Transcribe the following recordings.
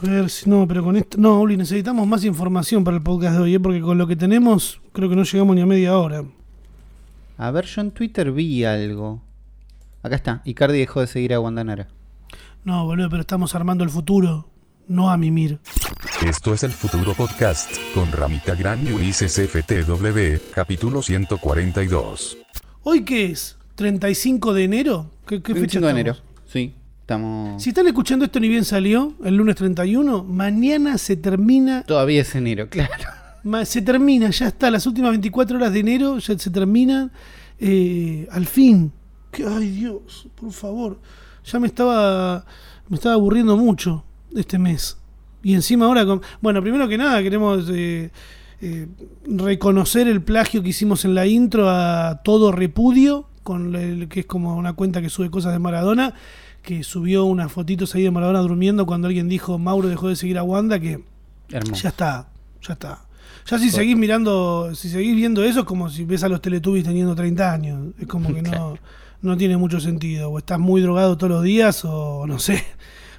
A ver si no, pero con esto. No, Uli, necesitamos más información para el podcast de hoy, ¿eh? porque con lo que tenemos, creo que no llegamos ni a media hora. A ver, yo en Twitter vi algo. Acá está. Icardi dejó de seguir a Guandanara. No, boludo, pero estamos armando el futuro, no a mimir. Esto es el Futuro Podcast, con Ramita Gran y Ulises FTW, capítulo 142. ¿Hoy qué es? ¿35 de enero? ¿Qué, qué fecha 25 de enero. Sí, estamos. Si están escuchando esto ni bien salió, el lunes 31, mañana se termina, Todavía es enero, claro. se termina, ya está, las últimas 24 horas de enero ya se terminan, eh, al fin. Que, ay Dios, por favor, ya me estaba, me estaba aburriendo mucho este mes. Y encima ahora, con, bueno, primero que nada queremos eh, eh, reconocer el plagio que hicimos en la intro a todo repudio, con el, que es como una cuenta que sube cosas de Maradona, que subió unas fotitos ahí de Maradona durmiendo cuando alguien dijo Mauro dejó de seguir a Wanda, que Hermoso. ya está, ya está. Ya si seguís mirando, si seguís viendo eso es como si ves a los Teletubbies teniendo 30 años. Es como que no, no tiene mucho sentido. O estás muy drogado todos los días o no sé.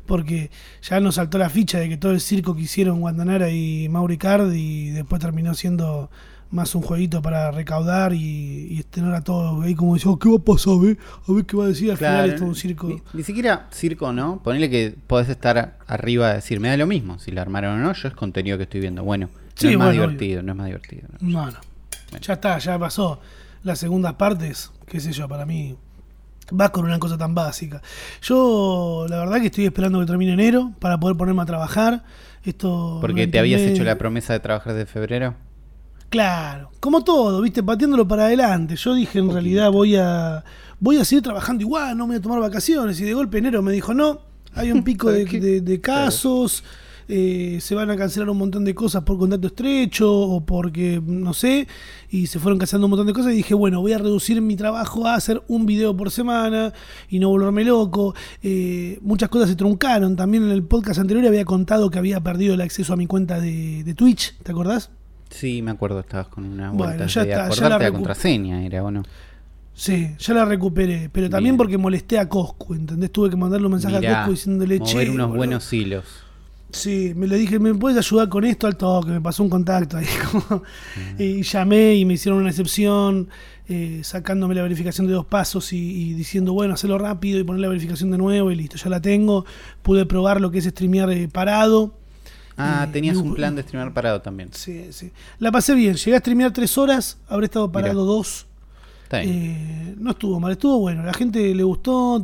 Porque ya nos saltó la ficha de que todo el circo que hicieron Guandanara y Mauri y después terminó siendo más un jueguito para recaudar y, y tener a todos ahí como diciendo, ¿qué va a pasar? A ver, a ver qué va a decir. Al final es todo un circo. Ni, ni siquiera circo, ¿no? Ponele que podés estar arriba de decir, me da lo mismo si la armaron o no, yo es contenido que estoy viendo. Bueno, no es más divertido, no es más divertido. ¿no? No. Ya está, ya pasó. Las segundas partes, qué sé yo, para mí va con una cosa tan básica. Yo, la verdad que estoy esperando que termine enero para poder ponerme a trabajar. Esto Porque no te habías hecho la promesa de trabajar desde febrero. Claro, como todo, viste, pateándolo para adelante. Yo dije, en realidad voy a voy a seguir trabajando igual, no me voy a tomar vacaciones. Y de golpe enero me dijo, no, hay un pico de, ¿Qué? de- de casos, eh, se van a cancelar un montón de cosas por contacto estrecho o porque, no sé, y se fueron cancelando un montón de cosas. Y dije, bueno, voy a reducir mi trabajo a hacer un video por semana y no volverme loco. Eh, muchas cosas se truncaron. También en el podcast anterior había contado que había perdido el acceso a mi cuenta de, de Twitch, ¿te acordás? Sí, me acuerdo, estabas con una Bueno, vuelta ya de está, ya la contraseña, era o no. Sí, ya la recuperé, pero también Bien. porque molesté a Coscu, ¿entendés? Tuve que mandarle un mensaje a Coscu diciéndole, che, mover unos boludo". buenos hilos. Sí, me le dije, ¿me puedes ayudar con esto? Al toque, me pasó un contacto ahí. como- y llamé y me hicieron una excepción, eh, sacándome la verificación de dos pasos y, y diciendo, bueno, hacerlo rápido y poner la verificación de nuevo y listo, ya la tengo. Pude probar lo que es streamear eh, parado. Ah, Eh, tenías un plan de streamer parado también. Sí, sí. La pasé bien, llegué a streamear tres horas, habré estado parado Mirá. dos. Está bien. Eh, no estuvo mal, estuvo bueno. La gente le gustó.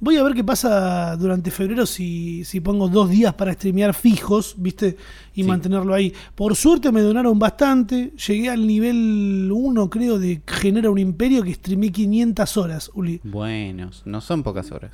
Voy a ver qué pasa durante febrero si, si pongo dos días para streamear fijos, ¿viste? Y Sí. mantenerlo ahí. Por suerte me donaron bastante. Llegué al nivel 1, creo, de Genera un Imperio que streamé 500 horas, Uli. Buenos, no son pocas horas.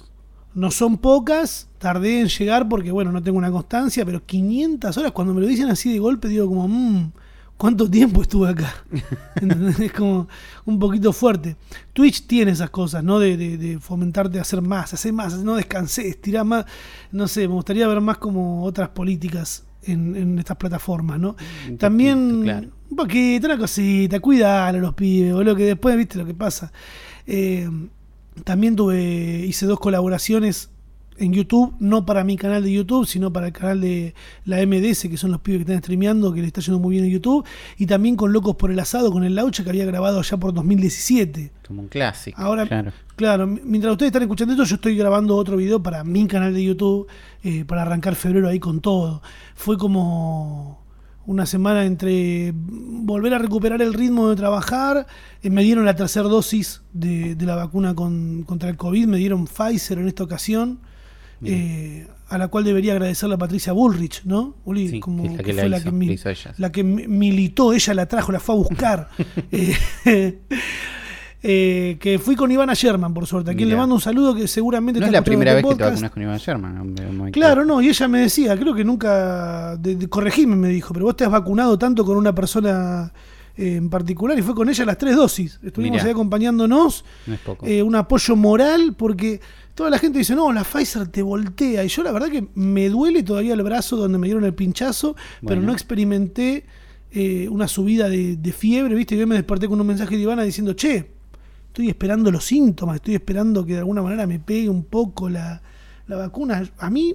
No son pocas, tardé en llegar porque, bueno, no tengo una constancia, pero 500 horas, cuando me lo dicen así de golpe, digo como, mmm, ¿cuánto tiempo estuve acá? Es como un poquito fuerte. Twitch tiene esas cosas, ¿no? De, de- de fomentarte a hacer más, hacer más, no descansé, estirar más. No sé, me gustaría ver más como otras políticas en, en estas plataformas, ¿no? Un También, poquito, claro. un poquito, una cosita, cuidalo a los pibes, boludo, que después, viste lo que pasa. Eh, también tuve, hice dos colaboraciones en YouTube, no para mi canal de YouTube, sino para el canal de la MDS, que son los pibes que están streameando, que le está yendo muy bien en YouTube, y también con Locos por el Asado, con el Laucha, que había grabado allá por 2017. Como un clásico. Ahora, claro. claro, mientras ustedes están escuchando esto, yo estoy grabando otro video para mi canal de YouTube, eh, para arrancar febrero ahí con todo. Fue como una semana entre volver a recuperar el ritmo de trabajar, eh, me dieron la tercera dosis de, de la vacuna con- contra el COVID, me dieron Pfizer en esta ocasión, eh, a la cual debería agradecerle a Patricia Bullrich, ¿no? Uli, Sí, como la que que la fue la que, mi- la que mi- militó, ella la trajo, la fue a buscar. Eh, eh, que fui con Ivana Sherman, por suerte, a quien Mirá. le mando un saludo que seguramente No es la primera escuchando vez este que te podcast. vacunas con Iván Sherman. Claro, no, y ella me decía, creo que nunca, de, de- corregime, me dijo, pero vos te has vacunado tanto con una persona eh, en particular y fue con ella las tres dosis. Estuvimos Mirá. ahí acompañándonos, No es poco. eh, un apoyo moral, porque toda la gente dice, no, la Pfizer te voltea. Y yo la verdad que me duele todavía el brazo donde me dieron el pinchazo, pero no experimenté eh, una subida de, de fiebre, ¿viste? Y yo me desperté con un mensaje de Ivana diciendo, che, estoy esperando los síntomas, estoy esperando que de alguna manera me pegue un poco la, la vacuna. A mí,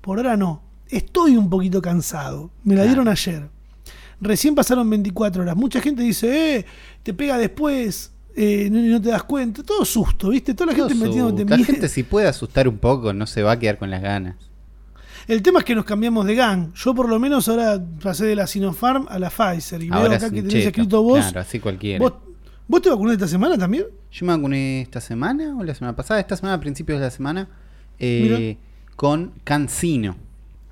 por ahora no. Estoy un poquito cansado. Me la Claro. dieron ayer. Recién pasaron 24 horas. Mucha gente dice, eh, te pega después, eh, no, no te das cuenta. Todo susto, ¿viste? Toda la gente Todo metiéndote susto. La miedo. gente si puede asustar un poco, no se va a quedar con las ganas. El tema es que nos cambiamos de gang. Yo por lo menos ahora pasé de la Sinopharm a la Pfizer. Y veo Ahora acá es que tenés escrito vos. Claro, así cualquiera. ¿Vos, vos te vacunaste esta semana también? Yo me vacuné esta semana o la semana pasada, esta semana a principios de la semana, eh, con Cancino.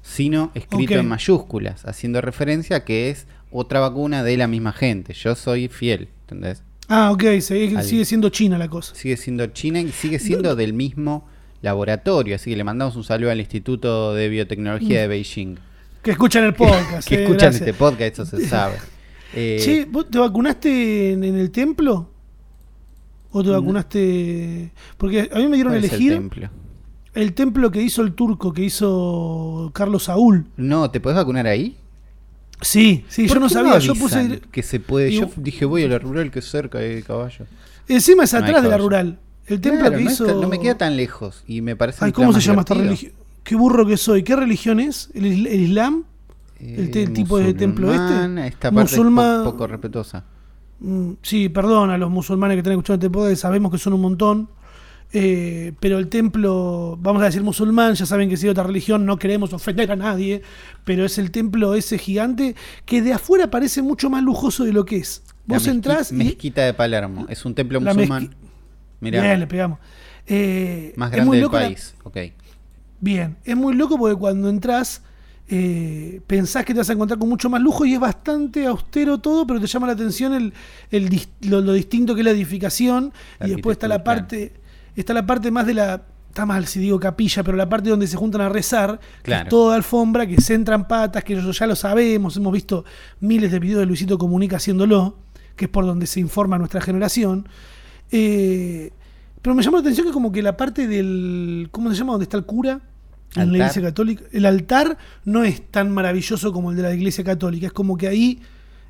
Sino escrito en mayúsculas, haciendo referencia a que es otra vacuna de la misma gente. Yo soy fiel, ¿entendés? Ah, ok. Sigue, Al- sigue siendo China la cosa. Sigue siendo China y sigue siendo del mismo laboratorio. Así que le mandamos un saludo al Instituto de Biotecnología de Beijing. Que escuchan el podcast. que eh, escuchan gracias. este podcast, eso se sabe. Eh, Che, ¿vos te vacunaste en, en el templo? ¿O te No. vacunaste.? Porque a mí me dieron a ¿cuál es el elegir templo? el templo que hizo el turco, que hizo Carlos Saúl. No, ¿te podés vacunar ahí? Sí, sí, yo ¿Por no sabía. yo puse. que se puede. y- Yo dije, voy a la rural que es cerca de caballo. Encima es No atrás de la rural. El templo Claro, que no, hizo. está- no me queda tan lejos y me parece. Ay, ¿cómo se llama esta religión? Qué burro que soy. ¿Qué religión es? ¿El, isl- el Islam? El tipo de templo este? musulmán, Esta parte Musulmán- es po- poco respetuosa. Mm, Sí, perdón a los musulmanes que están escuchando este podcast, sabemos que son un montón. eh, pero el templo, vamos a decir musulmán, ya saben que si es otra religión no queremos ofender a nadie, pero es el templo ese gigante que de afuera parece mucho más lujoso de lo que es. La Vos mezqui- entrás y. Mezquita de Palermo. Es un templo La musulmán. Mirá, Bien, le pegamos. Eh, más grande del loco la- país. Ok. Bien, es muy loco porque cuando entras eh, pensás que te vas a encontrar con mucho más lujo y es bastante austero todo, pero te llama la atención el, lo, lo distinto que es la edificación La y después está la parte está la parte más de la está mal si digo capilla, pero la parte donde se juntan a rezar, que es toda alfombra, que se entran patas, que eso ya lo sabemos, hemos visto miles de videos de Luisito Comunica haciéndolo, que es por donde se informa nuestra generación. Eh, pero me llamó la atención que como que la parte del. ¿Cómo se llama? Donde está el cura. En la iglesia católica. El altar no es tan maravilloso como el de la iglesia católica. Es como que ahí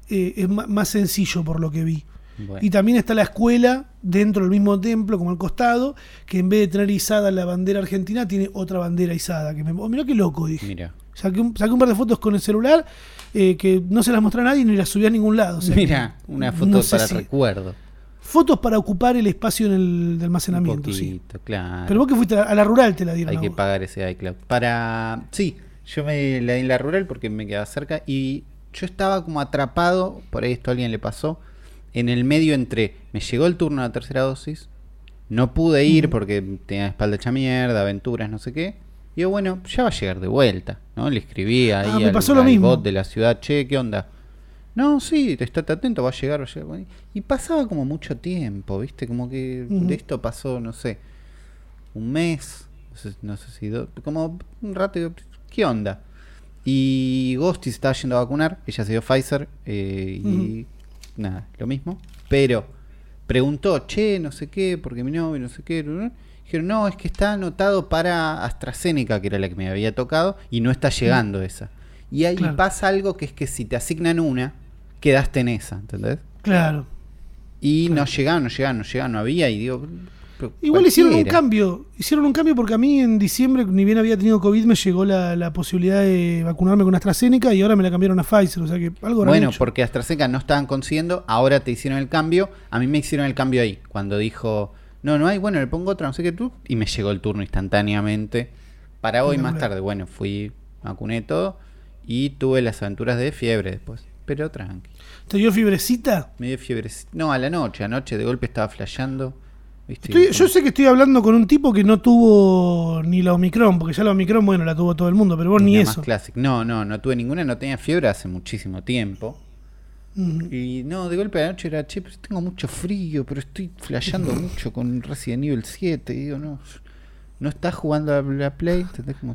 eh, es más sencillo por lo que vi. Bueno. Y también está la escuela dentro del mismo templo, como al costado, que en vez de tener izada la bandera argentina, tiene otra bandera izada. Que me, oh, mirá qué loco, dije. Mira. Saqué un, saqué un par de fotos con el celular eh, que no se las mostré a nadie ni las subí a ningún lado. o sea Mira, una foto no para si- recuerdo. Fotos para ocupar el espacio en el de Un almacenamiento, poquito, sí. claro. Pero vos que fuiste a la rural te la dieron. Hay que vos. pagar ese iCloud. Para. Sí, yo me la di en la rural porque me quedaba cerca y yo estaba como atrapado, por ahí esto a alguien le pasó, en el medio entre. Me llegó el turno de la tercera dosis, no pude ir porque tenía espalda hecha mierda, aventuras, no sé qué. Y yo, bueno, ya va a llegar de vuelta, ¿no? Le escribí ahí Ah, me al, pasó lo al bot de la ciudad, che, ¿qué onda? No, sí, estate atento, va a llegar, va a llegar. Y pasaba como mucho tiempo, ¿viste? Como que de esto pasó, no sé, un mes, no sé, no sé si do- como un rato, digo, ¿qué onda? Y Ghosty se estaba yendo a vacunar, ella se dio Pfizer eh, y nada, lo mismo. Pero preguntó, che, no sé qué, porque mi novio, no sé qué. Dijeron, no, es que está anotado para AstraZeneca, que era la que me había tocado, y no está llegando esa. Y ahí Claro. pasa algo que es que si te asignan una, quedaste en esa, ¿entendés? Claro. Y Claro. no llegaban, no llegaban, no llegaban, no había, y digo. Igual hicieron un cambio. Hicieron un cambio porque a mí en diciembre, ni bien había tenido COVID, me llegó la, la posibilidad de vacunarme con AstraZeneca y ahora me la cambiaron a Pfizer. O sea que algo Bueno, hecho. porque AstraZeneca no estaban consiguiendo, ahora te hicieron el cambio. A mí me hicieron el cambio ahí, cuando dijo, no, no hay, bueno, le pongo otra, no sé qué tú, y me llegó el turno instantáneamente. Para hoy más tarde, bueno, fui, vacuné todo y tuve las aventuras de fiebre después. Pero tranqui, ¿Te dio fibrecita? me dio fiebre. No, a la noche, anoche de golpe estaba flasheando. ¿viste? Estoy- yo sé que estoy hablando con un tipo que no tuvo ni la Omicron, porque ya la Omicron, bueno, la tuvo todo el mundo, pero vos ni más eso. No, no, no tuve ninguna, no tenía fiebre hace muchísimo tiempo. Y no, de golpe a la noche era, che, pero tengo mucho frío, pero estoy flasheando mucho con Resident Evil 7. Y digo, no, no estás jugando a la Play,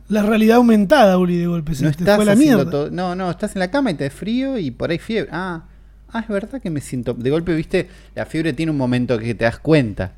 La realidad aumentada, Uli, de golpe. No estás la mierda. todo. No, no, estás en la cama y te da frío y por ahí fiebre. Ah, ah, es verdad que me siento. De golpe, viste, la fiebre tiene un momento que te das cuenta.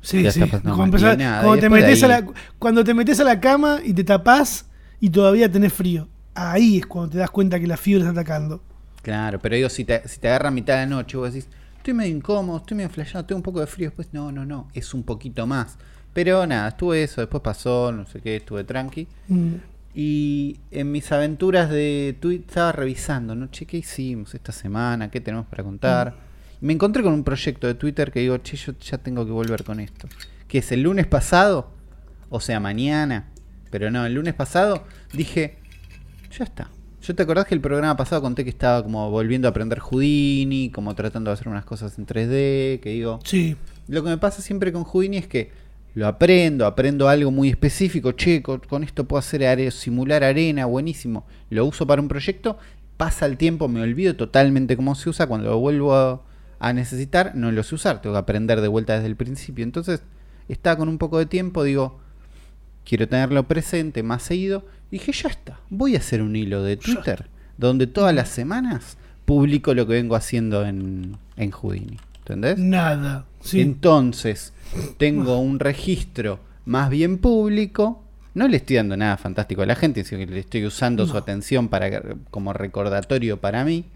Sí, sí. Cuando, empezás- nada, cuando te de metes a la, cuando te metes a la cama y te tapás y todavía tenés frío. Ahí es cuando te das cuenta que la fiebre está atacando. Claro, pero digo, si te, si te agarra a mitad de la noche, vos decís, estoy medio incómodo, estoy medio flasheando, tengo un poco de frío. Después, no, no, no, es un poquito más. Pero nada, estuve eso, después pasó, no sé qué, estuve tranqui. Mm. Y en mis aventuras de Twitter estaba revisando, ¿no? Che, ¿qué hicimos esta semana? ¿Qué tenemos para contar? Y me encontré con un proyecto de Twitter que digo, che, yo ya tengo que volver con esto. Que es el lunes pasado, o sea, mañana, pero no, el lunes pasado dije, ya está. ¿Yo te acordás que el programa pasado conté que estaba como volviendo a aprender Houdini, como tratando de hacer unas cosas en 3D, que digo, Sí. lo que me pasa siempre con Houdini es que lo aprendo, aprendo algo muy específico, che, con, con esto puedo hacer are- simular arena, buenísimo. Lo uso para un proyecto, pasa el tiempo, me olvido totalmente cómo se usa, cuando lo vuelvo a, a necesitar, no lo sé usar, tengo que aprender de vuelta desde el principio. Entonces, estaba con un poco de tiempo, digo, quiero tenerlo presente más seguido. Dije, ya está, voy a hacer un hilo de Twitter donde todas las semanas publico lo que vengo haciendo en, en Houdini. ¿Entendés? Nada. Sí. Entonces, tengo un registro más bien público. No le estoy dando nada fantástico a la gente, sino que le estoy usando su atención para como recordatorio para mí.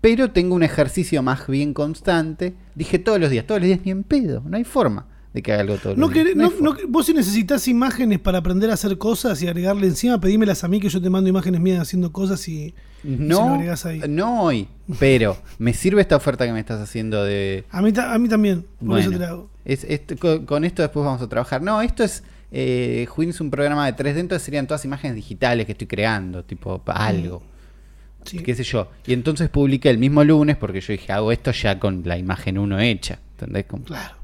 Pero tengo un ejercicio más bien constante. Dije todos los días, todos los días ni en pedo. No hay forma de que haga algo todos No los días. querés- No vos si necesitas imágenes para aprender a hacer cosas y agregarle encima, pedímelas a mí que yo te mando imágenes mías haciendo cosas y, no, ahí. no hoy, pero me sirve esta oferta que me estás haciendo de, A mí, ta- a mí también, por eso te la hago. es- es- con, con esto después vamos a trabajar. No, esto es. Eh, Juin es un programa de 3D, entonces serían todas imágenes digitales que estoy creando, tipo pa- algo, Sí. qué sé yo. Y entonces publiqué el mismo lunes porque yo dije, hago esto ya con la imagen 1 hecha, ¿entendés? Como- Claro.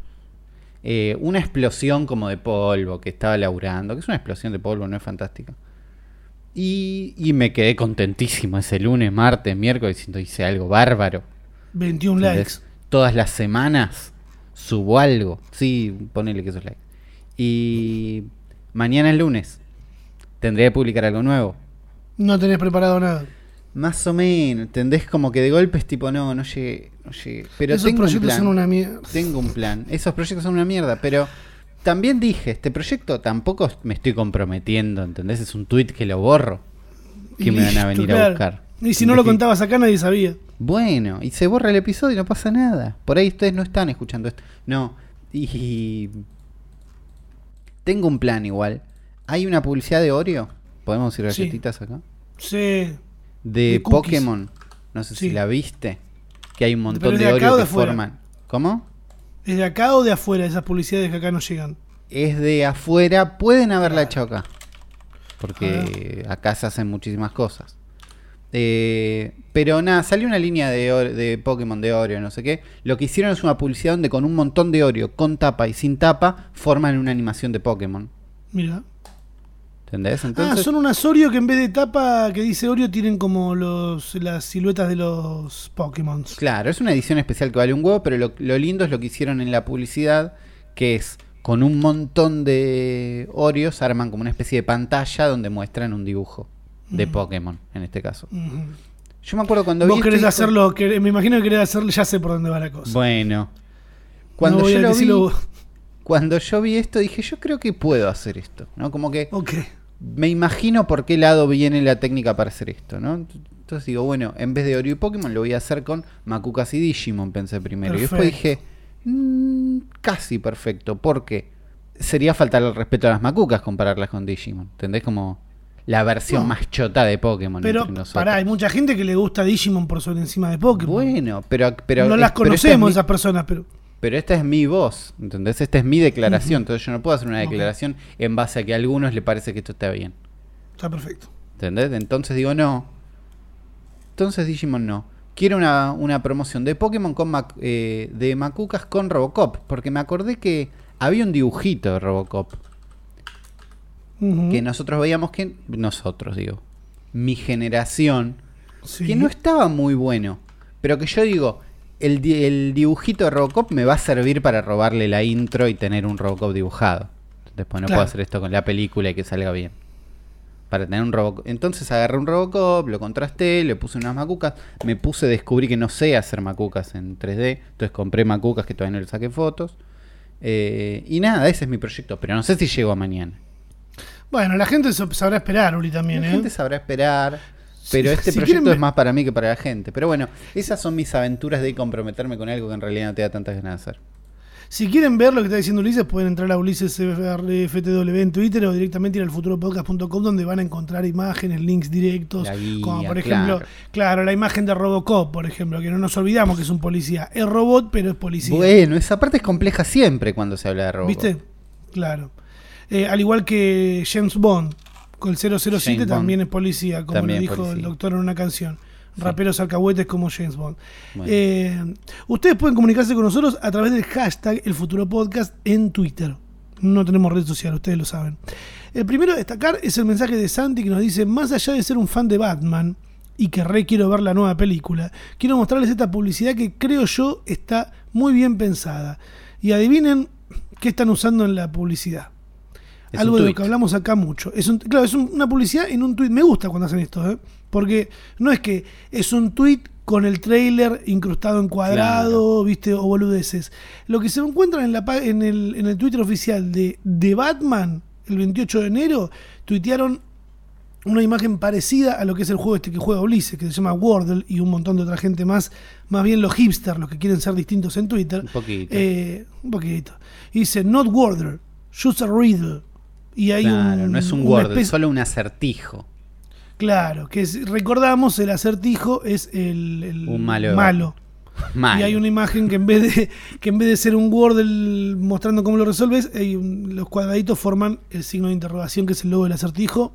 Eh, una explosión como de polvo que estaba laburando, que es una explosión de polvo, no es fantástica. Y, y me quedé contentísimo ese lunes, martes, miércoles, diciendo, hice algo bárbaro. 21 ¿Entendés? likes. Todas las semanas subo algo. Sí, ponele que esos likes. Y mañana es lunes. Tendré que publicar algo nuevo. No tenés preparado nada. Más o menos. ¿Entendés? Como que de golpe es tipo, no, no llegué. No llegué. Pero Esos tengo un proyectos plan. son una mierda. Tengo un plan. Esos proyectos son una mierda. Pero también dije, este proyecto tampoco me estoy comprometiendo. ¿Entendés? Es un tweet que lo borro. Que me van a venir a buscar. Y si no lo contabas acá, nadie sabía. Bueno, y se borra el episodio y no pasa nada. Por ahí ustedes no están escuchando esto. No, y. Tengo un plan igual. Hay una publicidad de Oreo. ¿Podemos ir Sí. galletitas acá? Sí. De. Pokémon. No sé si Sí. la viste. Que hay un montón ¿Pero es de, de Oreo que forman. ¿Cómo? ¿Es de acá o de afuera esas publicidades que acá no llegan? Es de afuera. Pueden haberla hecho acá. Porque Ah. acá se hacen muchísimas cosas. Eh, pero nada, salió una línea de, de Pokémon de Oreo, no sé qué. Lo que hicieron es una publicidad donde con un montón de Oreo, con tapa y sin tapa, forman una animación de Pokémon. Mira. ¿Entendés? ah, son unas Oreo que en vez de tapa que dice Oreo tienen como los las siluetas de los Pokémon. claro, es una edición especial que vale un huevo, pero lo, lo lindo es lo que hicieron en la publicidad, que es con un montón de Oreos arman como una especie de pantalla donde muestran un dibujo de Mm. Pokémon, en este caso. Yo me acuerdo cuando Vos vi querés esto, dije, hacerlo, que, me imagino que querés hacerlo, ya sé por dónde va la cosa. Bueno, cuando No voy yo a lo vi, cuando yo vi esto dije, yo creo que puedo hacer esto, ¿no? Como que me imagino por qué lado viene la técnica para hacer esto, ¿no? Entonces digo, bueno, en vez de Oreo y Pokémon lo voy a hacer con Makukas y Digimon, pensé primero. Y después dije, "Mm, casi perfecto, porque sería faltar el respeto a las Makukas compararlas con Digimon, ¿entendés? Como la versión No. más chota de Pokémon Pero, pará, hay mucha gente que le gusta Digimon por sobre encima de Pokémon. Bueno, pero, pero no las pero es conocemos esas personas, pero. Pero esta es mi voz, ¿entendés? Esta es mi declaración, entonces yo no puedo hacer una declaración en base a que a algunos le parece que esto está bien, Está perfecto. ¿entendés? Entonces digo, no. Entonces Digimon no. Quiero una, una promoción de Pokémon con Mac- eh, de Macucas con Robocop, porque me acordé que había un dibujito de Robocop que nosotros veíamos que nosotros digo, mi generación Sí. que no estaba muy bueno. Pero que yo digo, el, el dibujito de Robocop me va a servir para robarle la intro y tener un Robocop dibujado. Después no Claro. puedo hacer esto con la película y que salga bien. Para tener un Robocop. Entonces agarré un Robocop, lo contrasté, le puse unas macucas. Me puse, descubrí que no sé hacer macucas en 3D. Entonces compré macucas que todavía no le saqué fotos. Eh, y nada, ese es mi proyecto. Pero no sé si llego a mañana. Bueno, la gente sabrá esperar, Uli, también, La ¿eh? gente sabrá esperar. Pero este si proyecto quieren es más para mí que para la gente. Pero bueno, esas son mis aventuras de comprometerme con algo que en realidad no te da tantas ganas de hacer. Si quieren ver lo que está diciendo Ulises, pueden entrar a Ulises FTW en Twitter o directamente ir al futuropodcast.com donde van a encontrar imágenes, links directos. Guía, como por ejemplo, claro. claro. la imagen de Robocop, por ejemplo, que no nos olvidamos que es un policía. Es robot, pero es policía. Bueno, esa parte es compleja siempre cuando se habla de robo. ¿Viste? Claro. Eh, al igual que James Bond, el 007 James también Bond. es policía, como También lo dijo el doctor en una canción. Raperos alcahuetes como James Bond. Bueno. Eh, ustedes pueden comunicarse con nosotros a través del hashtag El Futuro Podcast en Twitter. No tenemos red social, ustedes lo saben. El primero a destacar es el mensaje de Santi que nos dice, más allá de ser un fan de Batman y que re quiero ver la nueva película, quiero mostrarles esta publicidad que creo yo está muy bien pensada. Y adivinen qué están usando en la publicidad. Es Algo de lo que hablamos acá mucho. Es un, claro, es un- una publicidad en un tweet. Me gusta cuando hacen esto, ¿eh? porque no es que es un tweet con el trailer incrustado en cuadrado, viste, o boludeces. Lo que se encuentran en, la, en, el, en el Twitter oficial de, de Batman, el 28 de enero, tuitearon una imagen parecida a lo que es el juego este que juega Ulises, que se llama Wordle, y un montón de otra gente más, más bien los hipsters, los que quieren ser distintos en Twitter. Un poquito. Eh, un poquito. Y dice, not Wordle, just a riddle. Y hay claro, un, no es un una Word, es solo un acertijo. Claro, que es- recordamos, el acertijo es el, el Un malo malo. Mal. Y hay una imagen que en vez de que en vez de ser un Wordle mostrando cómo lo resolves, un- los cuadraditos forman el signo de interrogación que es el logo del acertijo.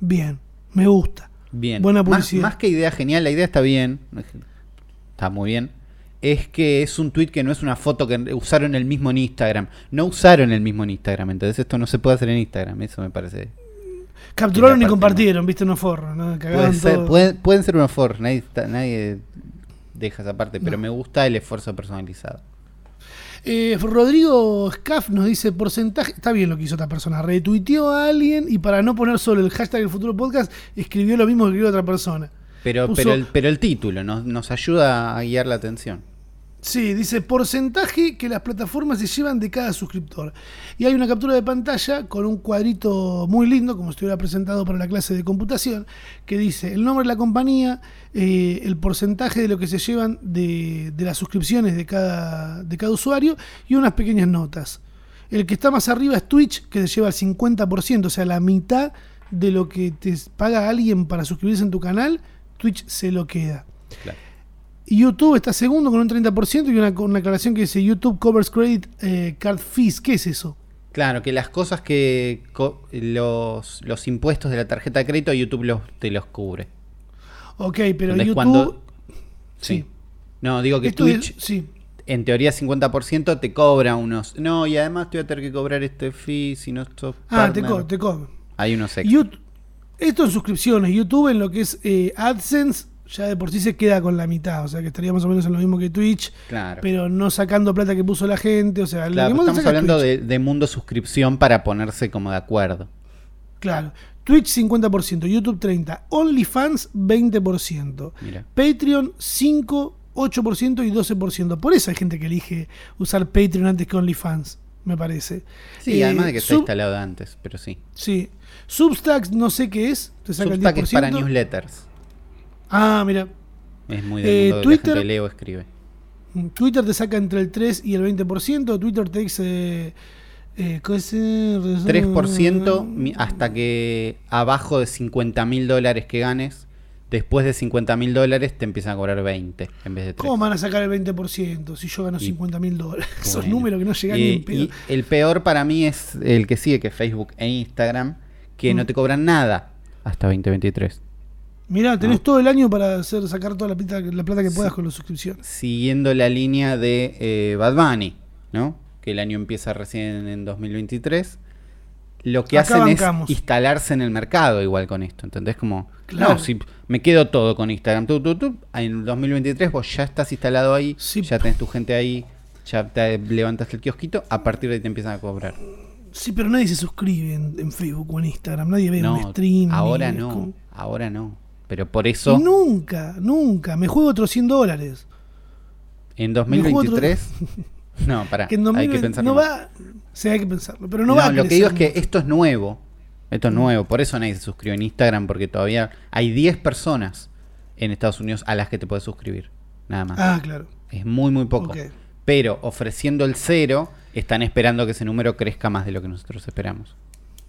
Bien, me gusta. Bien. Buena Más- publicidad. Más, que idea genial, la idea está bien. Está muy bien. Es que es un tweet que no es una foto que usaron el mismo en Instagram. No usaron el mismo en Instagram. Entonces esto no se puede hacer en Instagram. Eso me parece. Capturaron Y compartieron, viste, no forro, ¿no? Puede Cagaron ser- pueden, pueden ser unos for. Nadie, nadie deja esa parte. Pero me gusta el esfuerzo personalizado. Eh, Rodrigo Scaff nos dice porcentaje. Está bien lo que hizo esta persona. Retuiteó a alguien y para no poner solo el hashtag del futuro podcast, escribió lo mismo que escribió otra persona. Pero, Puso- pero, el, pero el título nos, nos ayuda a guiar la atención. Sí, dice porcentaje que las plataformas se llevan de cada suscriptor. Y hay una captura de pantalla con un cuadrito muy lindo, como estuviera presentado para la clase de computación, que dice el nombre de la compañía, eh, el porcentaje de lo que se llevan de, de las suscripciones de cada, de cada usuario y unas pequeñas notas. El que está más arriba es Twitch, que se lleva el 50%, o sea, la mitad de lo que te paga alguien para suscribirse en tu canal, Twitch se lo queda. Claro. YouTube está segundo con un 30% y una, una aclaración que dice YouTube covers credit eh, card fees. ¿Qué es eso? Claro, que las cosas que co- los, los impuestos de la tarjeta de crédito YouTube los, te los cubre. Ok, pero YouTube... cuando- sí. Sí. No, digo que Esto es- Twitch, sí. en teoría 50% te cobra unos... No, y además te voy a tener que cobrar este fee si no sos Ah, te, co te co- Hay unos. YouTube- Esto en suscripciones. YouTube en lo que es eh, AdSense ya de por sí se queda con la mitad. O sea que estaría más o menos en lo mismo que Twitch. Claro. Pero no sacando plata que puso la gente. O sea, lo Claro, que más estamos hablando de, de mundo suscripción para ponerse como de acuerdo. Claro. Twitch 50%, YouTube 30%, OnlyFans 20%, Mira. Patreon 5, 8% y 12%. Por eso hay gente que elige usar Patreon antes que OnlyFans, me parece. Sí, Eh, además de que está instalado antes, pero sí. Sí. Substack no sé qué es, te Substack es 10%. para newsletters. Ah, mira. Es muy del Eh, mundo de Twitter- la gente leo escribe. Twitter te saca entre el 3 y el 20%, Twitter te dice... Eh, ¿qué es? 3% mi- hasta que abajo de 50 mil dólares que ganes, después de 50 mil dólares te empiezan a cobrar 20 en vez de 3. ¿Cómo van a sacar el 20% si yo gano Y- 50 mil dólares? Esos Bueno. números que no llegan y, ni en pedo. y el peor para mí es el que sigue, que Facebook e Instagram, que no Mm. te cobran nada hasta 2023. Mirá, tenés Ah. todo el año para hacer sacar toda la plata, la plata que puedas con las suscripciones. Siguiendo la línea de eh, Bad Bunny, ¿no? Que el año empieza recién en 2023. Lo que Acá hacen bancamos. es instalarse en el mercado igual con esto. ¿Entendés? Como, Claro. no, si me quedo todo con Instagram, tu, tu, tu, en 2023 vos ya estás instalado ahí, Sí. ya tenés tu gente ahí, ya te levantaste el kiosquito, a partir de ahí te empiezan a cobrar. Sí, pero nadie se suscribe en, en Facebook o en Instagram. Nadie ve un No, stream. ahora no, como- ahora no. Pero por eso, nunca, nunca. Me juego otros 100 dólares. en juego otro- 2023... No, pará, Que en hay 2020 que pensarlo no va. Sí, hay que pensarlo. Pero no, No, va a lo que digo es que esto es nuevo. Esto es nuevo. Por eso nadie se suscribió en Instagram. Porque todavía hay 10 personas en Estados Unidos a las que te puedes suscribir. Nada más. Ah, claro. Es muy, muy poco. Pero ofreciendo el cero, están esperando que ese número crezca más de lo que nosotros esperamos.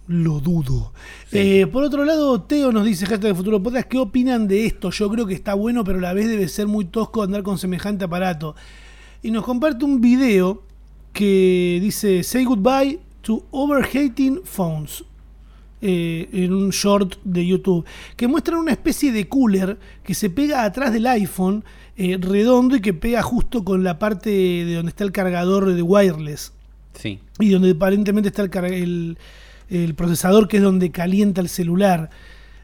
Lo dudo. Sí. Eh, por otro lado, Teo nos dice, hashtag de Futuro Podcast, ¿qué opinan de esto? Yo creo que está bueno, pero a la vez debe ser muy tosco andar con semejante aparato. Y nos comparte un video que dice, say goodbye to overheating phones. eh, en un short de YouTube, que muestran una especie de cooler que se pega atrás del iPhone, eh, redondo y que pega justo con la parte de donde está el cargador de wireless Sí. y donde aparentemente está el, el, el procesador que es donde calienta el celular.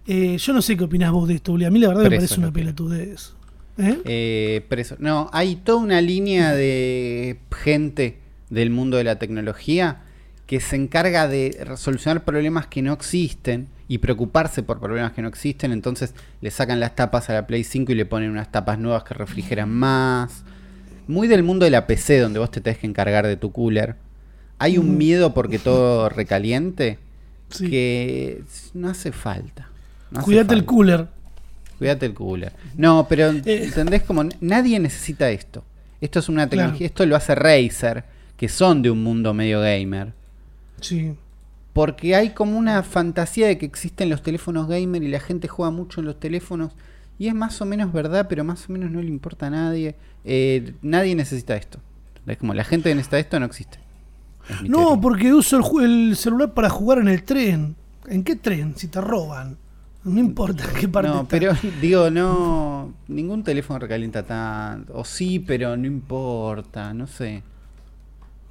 Eh, yo no sé qué opinás vos de esto, Uli. A mí la verdad me parece una pelotudez. ¿Eh? Eh, pero eso- no, hay toda una línea de gente del mundo de la tecnología que se encarga de solucionar problemas que no existen y preocuparse por problemas que no existen. Entonces le sacan las tapas a la Play 5 y le ponen unas tapas nuevas que refrigeran más. Muy del mundo de la PC, donde vos te tenés que encargar de tu cooler. Hay un miedo porque todo recaliente Sí. que no hace falta. No hace Cuídate el cooler. Cuídate el cooler. No, pero Eh. ¿entendés? Como nadie necesita esto. Esto es una tecnología, Claro. esto lo hace Razer, que son de un mundo medio gamer. Sí. Porque hay como una fantasía de que existen los teléfonos gamer y la gente juega mucho en los teléfonos. Y es más o menos verdad, pero más o menos no le importa a nadie. Eh, nadie necesita esto. Es como la gente que necesita esto no existe. No, porque uso el, celular para jugar en el tren. ¿En qué tren? Si te roban. No importa en qué parte No, está. pero digo, no. Ningún teléfono recalienta tanto. O sí, pero no importa, no sé.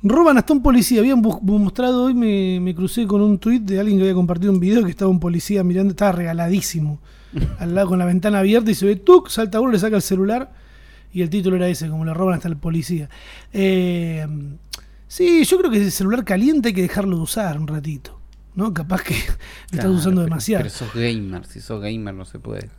Roban hasta un policía. Habían mostrado hoy, me, me crucé con un tuit de alguien que había compartido un video que estaba un policía mirando, estaba regaladísimo. al lado con la ventana abierta y se ve, ¡tuc! Salta uno, le saca el celular. Y el título era ese, como le roban hasta el policía. Eh, sí, yo creo que el celular caliente hay que dejarlo de usar un ratito. ¿No? Capaz que lo estás Claro, usando demasiado. Pero sos gamer, si sos gamer no se puede.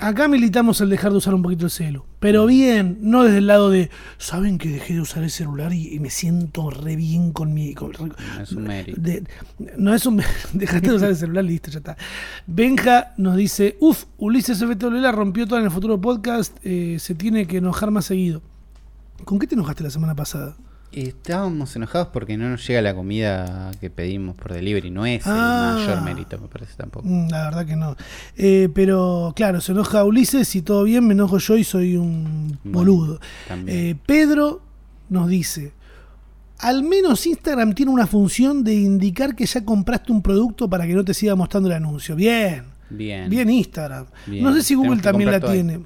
Acá militamos el dejar de usar un poquito el celu. Pero bien, no desde el lado de, ¿saben que dejé de usar el celular y, y me siento re bien con mi... con- No es un mérito. de- no es un... Dejaste de usar el celular, listo, ya está. Benja nos dice, uff, Ulises FTW la rompió todo en el futuro podcast, eh, se tiene que enojar más seguido. ¿Con qué te enojaste la semana pasada? Estábamos enojados porque no nos llega la comida que pedimos por delivery. No es Ah. el mayor mérito, me parece tampoco. Mm, La verdad que no. Eh, pero claro, se enoja Ulises y todo bien, me enojo yo y soy un Bueno, boludo. también. Eh, Pedro nos dice, al menos Instagram tiene una función de indicar que ya compraste un producto para que no te siga mostrando el anuncio. Bien, Bien. bien Instagram. Bien. No sé si Google también la ahí.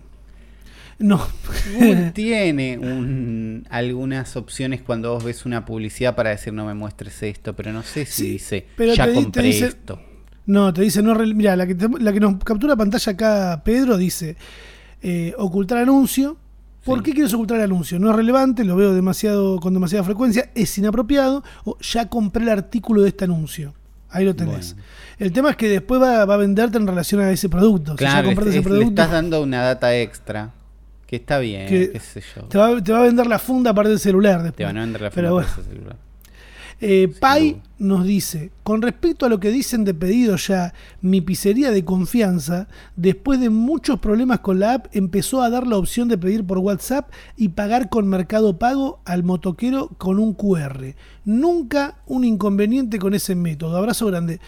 No. Google tiene un- algunas opciones cuando vos ves una publicidad para decir no me muestres esto, pero no sé si Sí, dice pero ya te compré dice- esto. No, te dice, no, mira, la que, te- la que nos captura pantalla acá, Pedro, dice, eh, ocultar anuncio. ¿Por Sí. qué quieres ocultar el anuncio? No es relevante, lo veo demasiado con demasiada frecuencia, es inapropiado, o ya compré el artículo de este anuncio. Ahí lo tenés. Bueno. El tema es que después va, va a venderte en relación a ese producto. si ya Claro, compraste es- ese es- le estás dando una data extra que está bien, Que- qué sé yo. te va, te va a vender la funda aparte del celular después. Te van a vender la funda bueno. ese celular. Eh, Pai nos dice, con respecto a lo que dicen de pedido ya, mi pizzería de confianza, después de muchos problemas con la app, empezó a dar la opción de pedir por WhatsApp y pagar con Mercado Pago al motoquero con un QR. Nunca un inconveniente con ese método. Abrazo grande.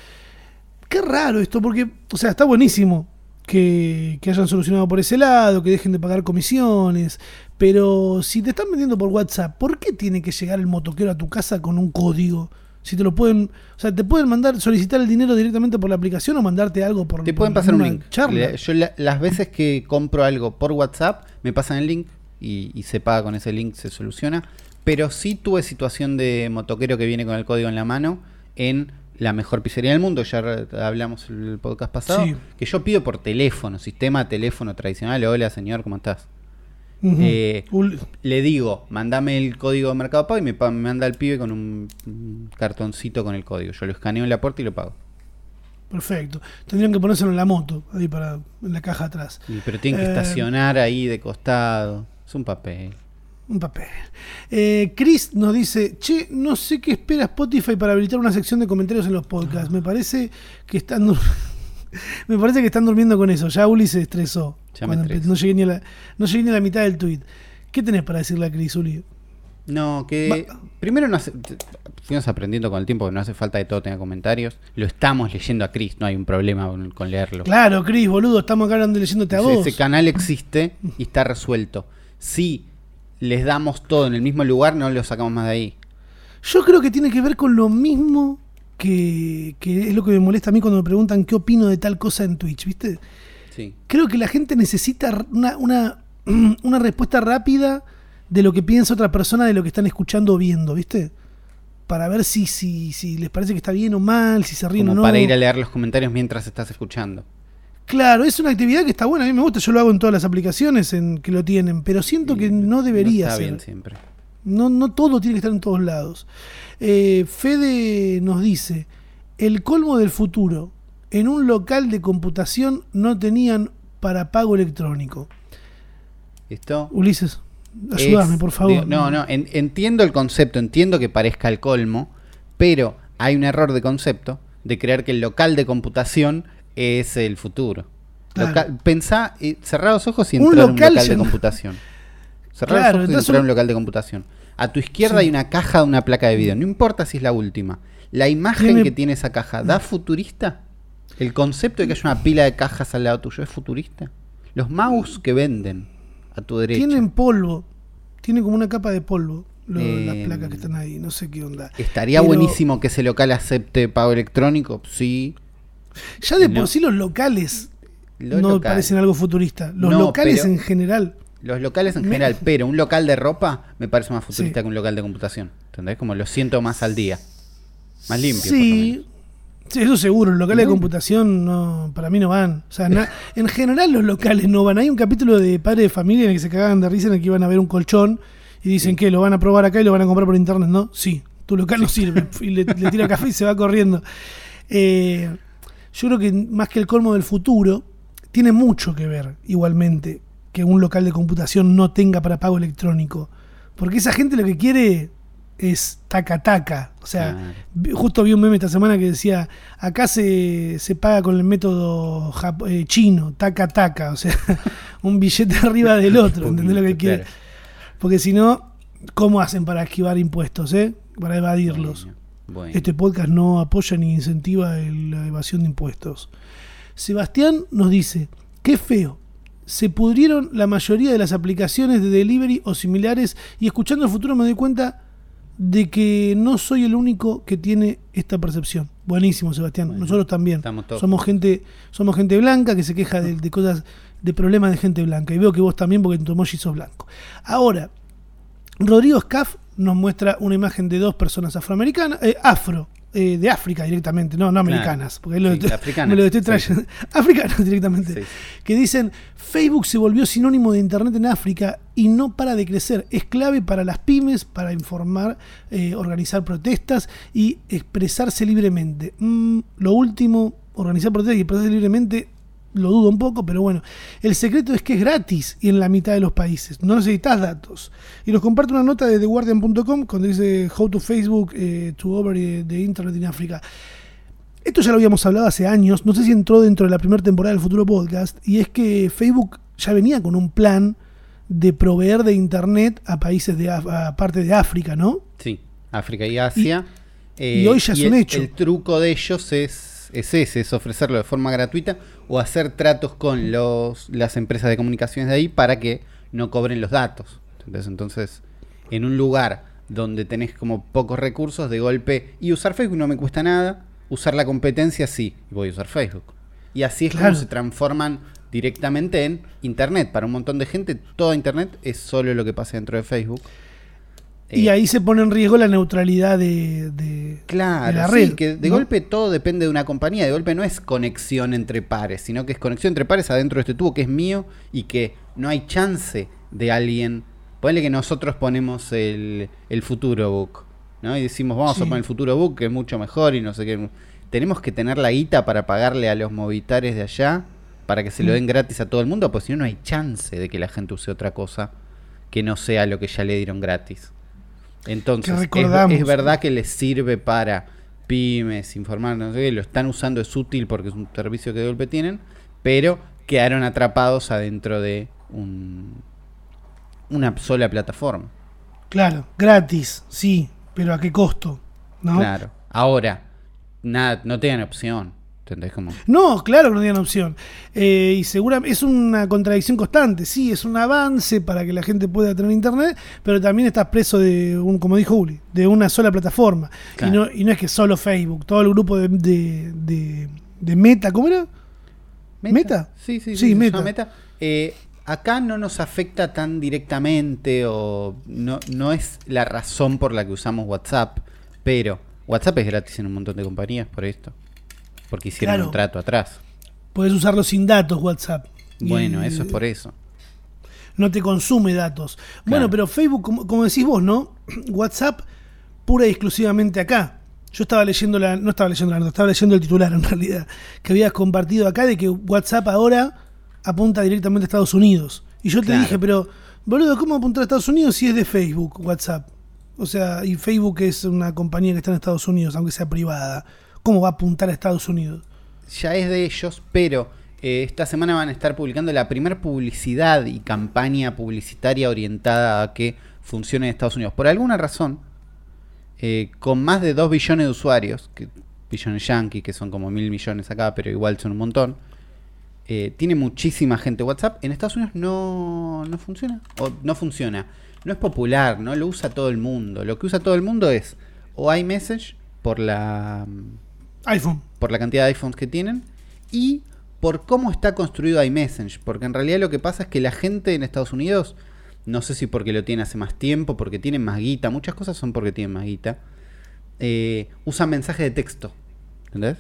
Qué raro esto, porque, o sea, está buenísimo que, que hayan solucionado por ese lado, que dejen de pagar comisiones, pero si te están vendiendo por WhatsApp, ¿por qué tiene que llegar el motoquero a tu casa con un código? Si te lo pueden, o sea, te pueden mandar, solicitar el dinero directamente por la aplicación o mandarte algo por Te por pueden pasar un link. charla. Yo la- las veces que compro algo por WhatsApp, me pasan el link y, y se paga con ese link, se soluciona. Pero sí tuve situación de motoquero que viene con el código en la mano en la mejor pizzería del mundo, ya hablamos el podcast pasado, Sí. que yo pido por teléfono, sistema teléfono tradicional, hola señor, ¿cómo estás? Eh, Le digo, mandame el código de Mercado Pago y me, me manda el pibe con un, un cartoncito con el código. Yo lo escaneo en la puerta y lo pago. Perfecto. Tendrían que ponérselo en la moto, ahí para, en la caja atrás. Y- pero tienen que Eh, estacionar ahí de costado. Es un papel. Un papel. Eh, Chris nos dice, che, no sé qué espera Spotify para habilitar una sección de comentarios en los podcasts. Me parece que están me parece que están durmiendo con eso. Ya Uli se estresó. Ya me no, llegué ni a la, no llegué ni a la mitad del tweet. ¿Qué tenés para decirle a Chris, Uli? No, que Va- primero no hace, fuimos aprendiendo con el tiempo que no hace falta que todo tenga comentarios. Lo estamos leyendo a Chris, no hay un problema con, leerlo. Claro, Cris, boludo, estamos acá leyéndote a vos. ese canal existe y está resuelto. Si les damos todo en el mismo lugar, no lo sacamos más de ahí. Yo creo que tiene que ver con lo mismo que, que es lo que me molesta a mí cuando me preguntan qué opino de tal cosa en Twitch, ¿viste? Sí. Creo que la gente necesita una, una, una respuesta rápida de lo que piensa otra persona de lo que están escuchando o viendo, ¿viste? Para ver si, si, si les parece que está bien o mal, si se ríen Como o no. para ir a leer los comentarios mientras estás escuchando. Claro, es una actividad que está buena, a mí me gusta, yo lo hago en todas las aplicaciones en que lo tienen, pero siento que no debería está ser. bien siempre. No, no todo tiene que estar en todos lados. Eh, Fede nos dice, el colmo del futuro, en un local de computación no tenían para pago electrónico. ¿Listo? Ulises, ayúdame, Es- por favor. no, no, en- entiendo el concepto, entiendo que parezca el colmo, pero hay un error de concepto de creer que el local de computación es el futuro. Claro. Local- pensá, eh, cerrar los ojos y Un entrar un local local ya de no- computación. Cerrar Claro, los ojos y entrar a un- un local de computación. A tu izquierda Sí. hay una caja de una placa de video, no importa si es la última. La imagen que tiene esa caja, ¿da futurista? ¿El concepto de que haya una pila de cajas al lado tuyo es futurista? Los mouse que venden a tu derecha. Tienen polvo, tienen como una capa de polvo lo- Eh, las placas que están ahí, no sé qué onda. Estaría Pero buenísimo que ese local acepte pago electrónico, sí. Ya de no. por sí los locales Los no locales. parecen algo futurista. Los No, locales en general. Los locales en Me- general, pero un local de ropa me parece más futurista Sí. que un local de computación. ¿Entendés? Como lo siento más al día. Más limpio. Sí, eso seguro. Los locales de computación no, para mí no van. O sea, na- en general los locales no van. Hay un capítulo de Padre de Familia en el que se cagaban de risa en el que iban a ver un colchón y dicen que lo van a probar acá y lo van a comprar por internet. No, sí, tu local no sirve. Y le, le tira café y se va corriendo. Eh, yo creo que más que el colmo del futuro, tiene mucho que ver igualmente que un local de computación no tenga para pago electrónico. Porque esa gente lo que quiere es taca taca. O sea, justo vi un meme esta semana que decía, acá se, se paga con el método eh, chino, taca taca. O sea, un billete arriba del otro. ¿Entendés lo que quiere? Porque si no, ¿cómo hacen para esquivar impuestos, eh? Para evadirlos. Bueno. Este podcast no apoya ni incentiva el- la evasión de impuestos. Sebastián nos dice, qué feo. Se pudrieron la mayoría de las aplicaciones de delivery o similares y escuchando el futuro me doy cuenta de que no soy el único que tiene esta percepción. Buenísimo, Sebastián. Bueno, Nosotros también. Somos gente, somos gente blanca que se queja de, de cosas, de problemas de gente blanca. Y veo que vos también porque en tu emoji sos blanco. Ahora, Rodrigo Scaff nos muestra una imagen de dos personas afroamericanas, eh, afro, eh, de África directamente, no, no americanas, porque lo Sí, estoy- africanas, me lo estoy sí. trayendo. Africanas directamente. Sí. Que dicen, Facebook se volvió sinónimo de Internet en África y no para de crecer. Es clave para las pymes, para informar, eh, organizar protestas y expresarse libremente. Mm, lo último, organizar protestas y expresarse libremente, lo dudo un poco, pero bueno. El secreto es que es gratis y en la mitad de los países. No necesitas datos. Y nos comparte una nota de TheGuardian.com cuando dice How to Facebook eh, to over eh, the Internet in Africa. Esto ya lo habíamos hablado hace años, no sé si entró dentro de la primera temporada del futuro podcast, y es que Facebook ya venía con un plan de proveer de Internet a países de a parte de África, ¿no? Sí, África y Asia. y hoy ya es un el, hecho. El truco de ellos es, es ese, es ofrecerlo de forma gratuita o hacer tratos con los, las empresas de comunicaciones de ahí para que no cobren los datos. Entonces, entonces, en un lugar donde tenés como pocos recursos, de golpe, y usar Facebook no me cuesta nada, usar la competencia sí, y voy a usar Facebook. Y así es Claro. como se transforman directamente en Internet. Para un montón de gente, toda Internet es solo lo que pasa dentro de Facebook. Y Eh, ahí se pone en riesgo la neutralidad de, de- Claro, de la sí, red. que de ¿no? golpe todo depende de una compañía, de golpe no es conexión entre pares, sino que es conexión entre pares adentro de este tubo que es mío y que no hay chance de alguien. Ponle que nosotros ponemos el, el futuro book, ¿no? Y decimos, vamos Sí. a poner el futuro book, que es mucho mejor y no sé qué. Tenemos que tener la guita para pagarle a los movitares de allá para que se lo Mm. den gratis a todo el mundo, pues si no, no hay chance de que la gente use otra cosa que no sea lo que ya le dieron gratis. Entonces, es, verdad que les sirve para pymes, informar, no sé qué, lo están usando, es útil porque es un servicio que de golpe tienen, pero quedaron atrapados adentro de un, una sola plataforma. Claro, gratis, sí, pero ¿a qué costo? ¿No? Claro. Ahora, nada, no tengan opción. No, claro que no tienen opción. Eh, y seguramente es una contradicción constante. Sí, es un avance para que la gente pueda tener internet, pero también estás preso de un, como dijo Uli, de una sola plataforma. Claro. Y, no, y no es que solo Facebook, todo el grupo de, de, de- de Meta, ¿cómo era? ¿Meta? Sí, sí, sí. Meta. Eh, acá no nos afecta tan directamente o no, no es la razón por la que usamos WhatsApp, pero WhatsApp es gratis en un montón de compañías por esto. Porque hicieron Claro. un trato atrás. Puedes usarlo sin datos, WhatsApp. Y- Bueno, eso es por eso. no te consume datos. Bueno, pero Facebook, como, como decís vos, ¿no? WhatsApp pura y exclusivamente acá. Yo estaba leyendo la, no estaba leyendo la nota, estaba leyendo el titular en realidad, que habías compartido acá de que WhatsApp ahora apunta directamente a Estados Unidos. Y yo te Claro. dije, pero, boludo, ¿cómo apuntar a Estados Unidos si es de Facebook, WhatsApp? O sea, y Facebook es una compañía que está en Estados Unidos, aunque sea privada. ¿Cómo va a apuntar a Estados Unidos? Ya es de ellos, pero eh, esta semana van a estar publicando la primera publicidad y campaña publicitaria orientada a que funcione en Estados Unidos. Por alguna razón, eh, con más de 2 billones de usuarios, que billones yankee, que son como mil millones acá, pero igual son un montón, eh, tiene muchísima gente WhatsApp. En Estados Unidos no, no funciona. O no funciona. No es popular, no lo usa todo el mundo. Lo que usa todo el mundo es o iMessage por la iPhone. por la cantidad de iPhones que tienen y por cómo está construido iMessage. Porque en realidad lo que pasa es que la gente en Estados Unidos, no sé si porque lo tiene hace más tiempo, porque tienen más guita, muchas cosas son porque tienen más guita, eh, usan mensaje de texto. ¿Entendés?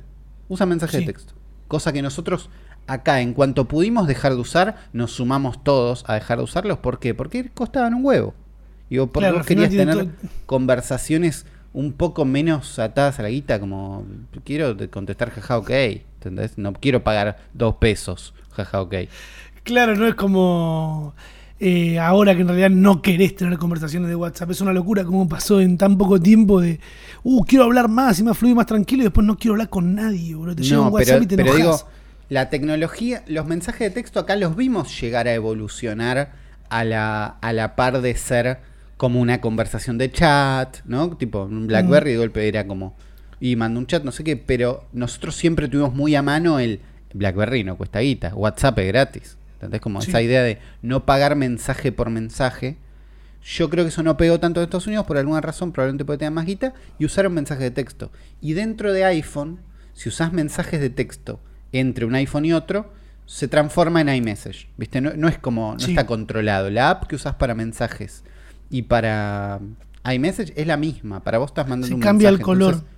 Usan mensaje Sí. de texto. Cosa que nosotros acá, en cuanto pudimos dejar de usar, nos sumamos todos a dejar de usarlos. ¿Por qué? Porque costaban un huevo. Digo, porque Claro, vos querías tener conversaciones un poco menos atadas a la guita, como quiero contestar jaja ok, ¿entendés? No quiero pagar dos pesos, jaja ok. Claro, no es como eh, ahora que en realidad no querés tener conversaciones de WhatsApp. Es una locura como pasó en tan poco tiempo de, uh, quiero hablar más y más fluido y más tranquilo y después no quiero hablar con nadie, bro. Te llega No, un WhatsApp pero, y te pero digo, la tecnología, los mensajes de texto acá los vimos llegar a evolucionar a la, a la par de ser como una conversación de chat, ¿no? Tipo, un BlackBerry de golpe era como, y mando un chat, no sé qué, pero nosotros siempre tuvimos muy a mano el BlackBerry no cuesta guita, WhatsApp es gratis. ¿Entendés? Como Sí. esa idea de no pagar mensaje por mensaje. Yo creo que eso no pegó tanto en Estados Unidos por alguna razón, probablemente porque tengan más guita, y usaron mensajes de texto. Y dentro de iPhone, si usás mensajes de texto entre un iPhone y otro, se transforma en iMessage. ¿Viste? No, no es como, no Sí. está controlado. La app que usás para mensajes y para iMessage es la misma. Para vos estás mandando Sí, un cambia el color. entonces,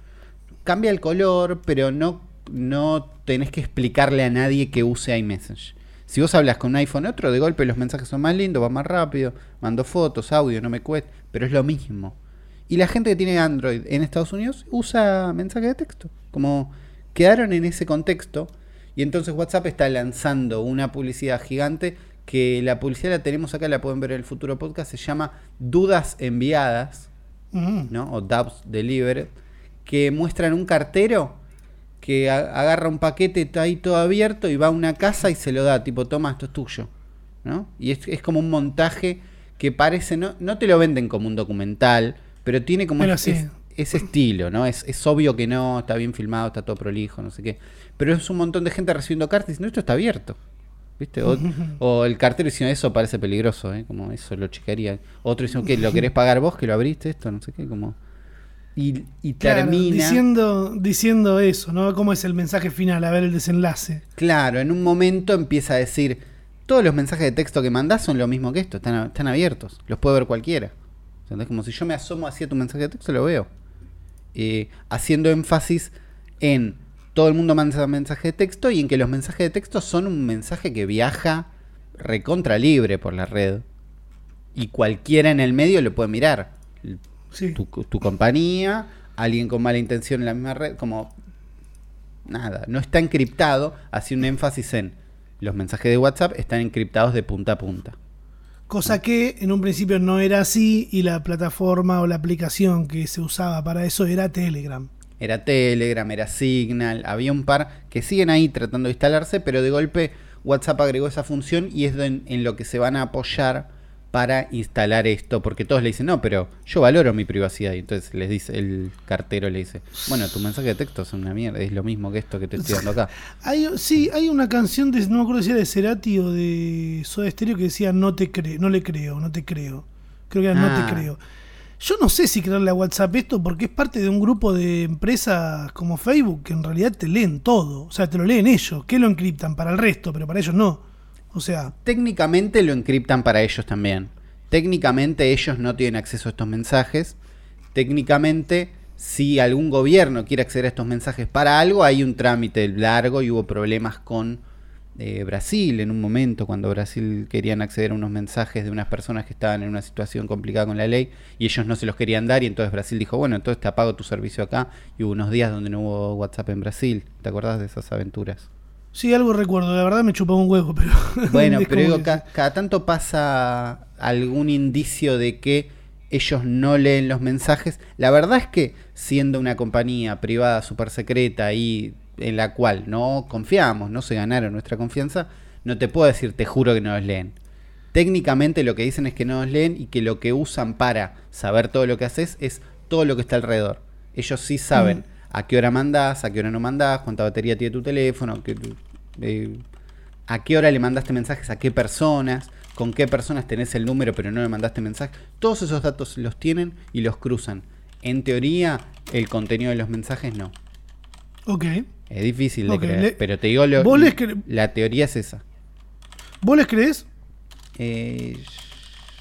cambia el color, pero no, no tenés que explicarle a nadie que use iMessage. Si vos hablas con un iPhone otro, de golpe los mensajes son más lindos, va más rápido, mando fotos, audio, no me cuesta, pero es lo mismo. Y la gente que tiene Android en Estados Unidos usa mensaje de texto. Como quedaron en ese contexto y entonces WhatsApp está lanzando una publicidad gigante que la publicidad la tenemos acá, la pueden ver en el futuro podcast, se llama Dudas Enviadas. ¿no? O Doubts Delivered, que muestran un cartero que agarra un paquete, está ahí todo abierto y va a una casa y se lo da, tipo, toma, esto es tuyo, ¿no? Y es, es como un montaje que parece, no, no te lo venden como un documental, pero tiene como Pero es- sí. es- ese estilo, ¿no? Es, es obvio que no, está bien filmado, está todo prolijo, no sé qué. Pero es un montón de gente recibiendo cartas diciendo, esto está abierto. ¿Viste? O, o el cartero diciendo, eso parece peligroso, ¿eh? Como eso lo checaría. Otro diciendo, ¿qué? ¿Lo querés pagar vos que lo abriste esto? No sé qué, como... Y, y Claro, termina... diciendo, diciendo eso, ¿no? ¿Cómo es el mensaje final? A ver el desenlace. Claro, en un momento empieza a decir, todos los mensajes de texto que mandás son lo mismo que esto, están, están abiertos, los puede ver cualquiera. ¿Entendés? Como si yo me asomo hacia tu mensaje de texto, lo veo. Eh, haciendo énfasis en todo el mundo manda mensaje de texto y en que los mensajes de texto son un mensaje que viaja recontra libre por la red. Y cualquiera en el medio lo puede mirar. Sí. Tu, tu compañía, alguien con mala intención en la misma red, como nada, no está encriptado, así un énfasis en los mensajes de WhatsApp están encriptados de punta a punta. Cosa que en un principio no era así y la plataforma o la aplicación que se usaba para eso era Telegram. Era Telegram, era Signal, había un par que siguen ahí tratando de instalarse, pero de golpe WhatsApp agregó esa función y es en, en lo que se van a apoyar para instalar esto, porque todos le dicen, no, pero yo valoro mi privacidad. Y entonces les dice, el cartero le dice, bueno, tu mensaje de texto es una mierda, es lo mismo que esto que te estoy dando acá. Hay, sí, hay una canción de, no me acuerdo si era de Cerati o de Soda Stereo que decía no te creo, no le creo, no te creo. Creo que era no Ah. te creo. Yo no sé si creerle a WhatsApp esto porque es parte de un grupo de empresas como Facebook que en realidad te leen todo. O sea, te lo leen ellos, que lo encriptan para el resto, pero para ellos no. O sea, Técnicamente lo encriptan para ellos también. Técnicamente ellos no tienen acceso a estos mensajes. Técnicamente, si algún gobierno quiere acceder a estos mensajes para algo, hay un trámite largo y hubo problemas con eh, Brasil en un momento, cuando Brasil querían acceder a unos mensajes de unas personas que estaban en una situación complicada con la ley y ellos no se los querían dar y entonces Brasil dijo, bueno, entonces te apago tu servicio acá y hubo unos días donde no hubo WhatsApp en Brasil. ¿Te acordás de esas aventuras? sí, algo recuerdo. La verdad me chupaba un huevo, pero. Bueno, pero digo, ca- cada tanto pasa algún indicio de que ellos no leen los mensajes. La verdad es que siendo una compañía privada súper secreta y en la cual no confiamos, no se ganaron nuestra confianza, no te puedo decir, te juro que no los leen. Técnicamente lo que dicen es que no los leen y que lo que usan para saber todo lo que haces es todo lo que está alrededor. Ellos sí saben a qué hora mandás, a qué hora no mandás, cuánta batería tiene tu teléfono, qué- eh, a qué hora le mandaste mensajes a qué personas, con qué personas tenés el número pero no le mandaste mensaje. Todos esos datos los tienen y los cruzan. En teoría, el contenido de los mensajes no. Ok. Es difícil de creer, le- pero te digo, lo- ¿Vos les cre- la teoría es esa. ¿Vos les crees? Eh,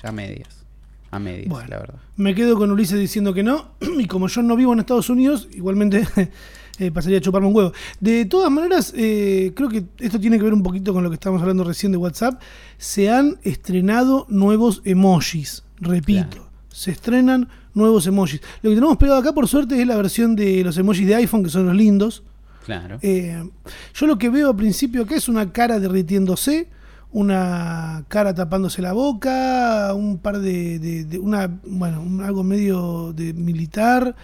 a medias. A medias, Bueno. la verdad. Me quedo con Ulises diciendo que no. Y como yo no vivo en Estados Unidos, igualmente eh, pasaría a chuparme un huevo. De todas maneras, eh, creo que esto tiene que ver un poquito con lo que estábamos hablando recién de WhatsApp. Se han estrenado nuevos emojis. Repito, Claro. se estrenan nuevos emojis. Lo que tenemos pegado acá, por suerte, es la versión de los emojis de iPhone, que son los lindos. Claro. Eh, yo lo que veo al principio acá es una cara derritiéndose, una cara tapándose la boca, un par de, de- de- una, bueno, un- algo medio de militar,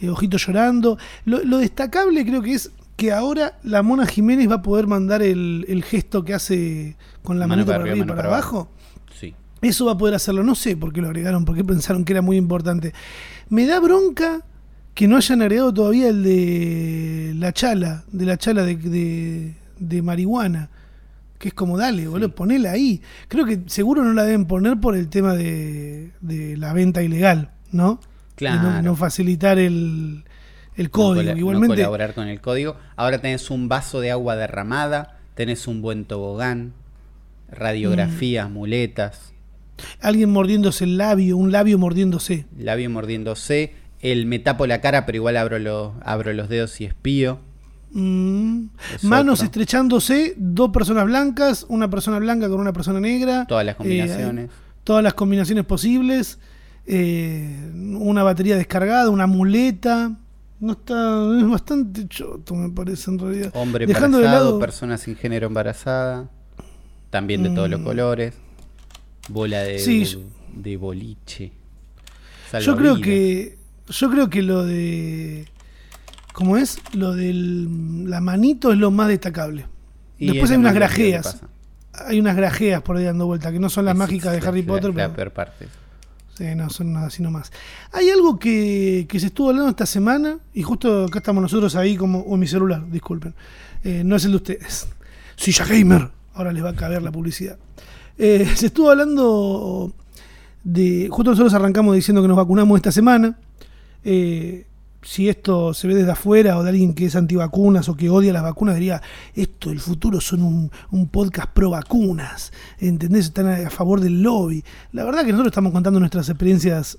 eh, ojitos llorando. Lo, lo destacable creo que es que ahora la Mona Jiménez va a poder mandar el, el gesto que hace con la Mano para arriba, y para abajo. Sí. Eso va a poder hacerlo. No sé por qué lo agregaron, por qué pensaron que era muy importante. Me da bronca que no hayan agregado todavía el de la chala, de la chala de, de- de marihuana. Que es como, dale, boludo, ponela ahí. Creo que seguro no la deben poner por el tema de, de la venta ilegal, ¿no? No- Claro. no, facilitar el, el No código. no Igualmente, colaborar con el código. Ahora tenés un vaso de agua derramada, tenés un buen tobogán, radiografías, Mm. muletas, alguien mordiéndose el labio, un labio mordiéndose. labio mordiéndose, el me tapo la cara pero igual abro, los abro los dedos y espío. Mm. Es Manos otro. estrechándose, dos personas blancas, una persona blanca con una persona negra. Todas las Eh, combinaciones. todas las combinaciones posibles. eh, una batería descargada, una muleta. No está. Es bastante choto, me parece en realidad. Hombre Dejando de embarazado, lado. persona sin género embarazada, también de todos los Mm. colores, bola de, Sí, de boliche. Yo creo que. Yo creo que lo de. ¿Cómo es? Lo de la manito es lo más destacable. Y Después es hay unas grajeas. Hay unas grajeas por ahí dando vuelta, que no son las Es mágicas de la- Harry la- Potter, la pero. peor parte. Sí, no, son nada así nomás. Hay algo que, que se estuvo hablando esta semana, y justo acá estamos nosotros ahí como. O en mi celular, disculpen. Eh, no es el de ustedes. Silla Gamer. Ahora les va a caber la publicidad. Eh, se estuvo hablando de. Justo nosotros arrancamos diciendo que nos vacunamos esta semana. Eh, si esto se ve desde afuera o de alguien que es antivacunas o que odia las vacunas, diría, esto, el futuro son un, podcast pro vacunas, ¿entendés? Están a, favor del lobby. La verdad que nosotros estamos contando nuestras experiencias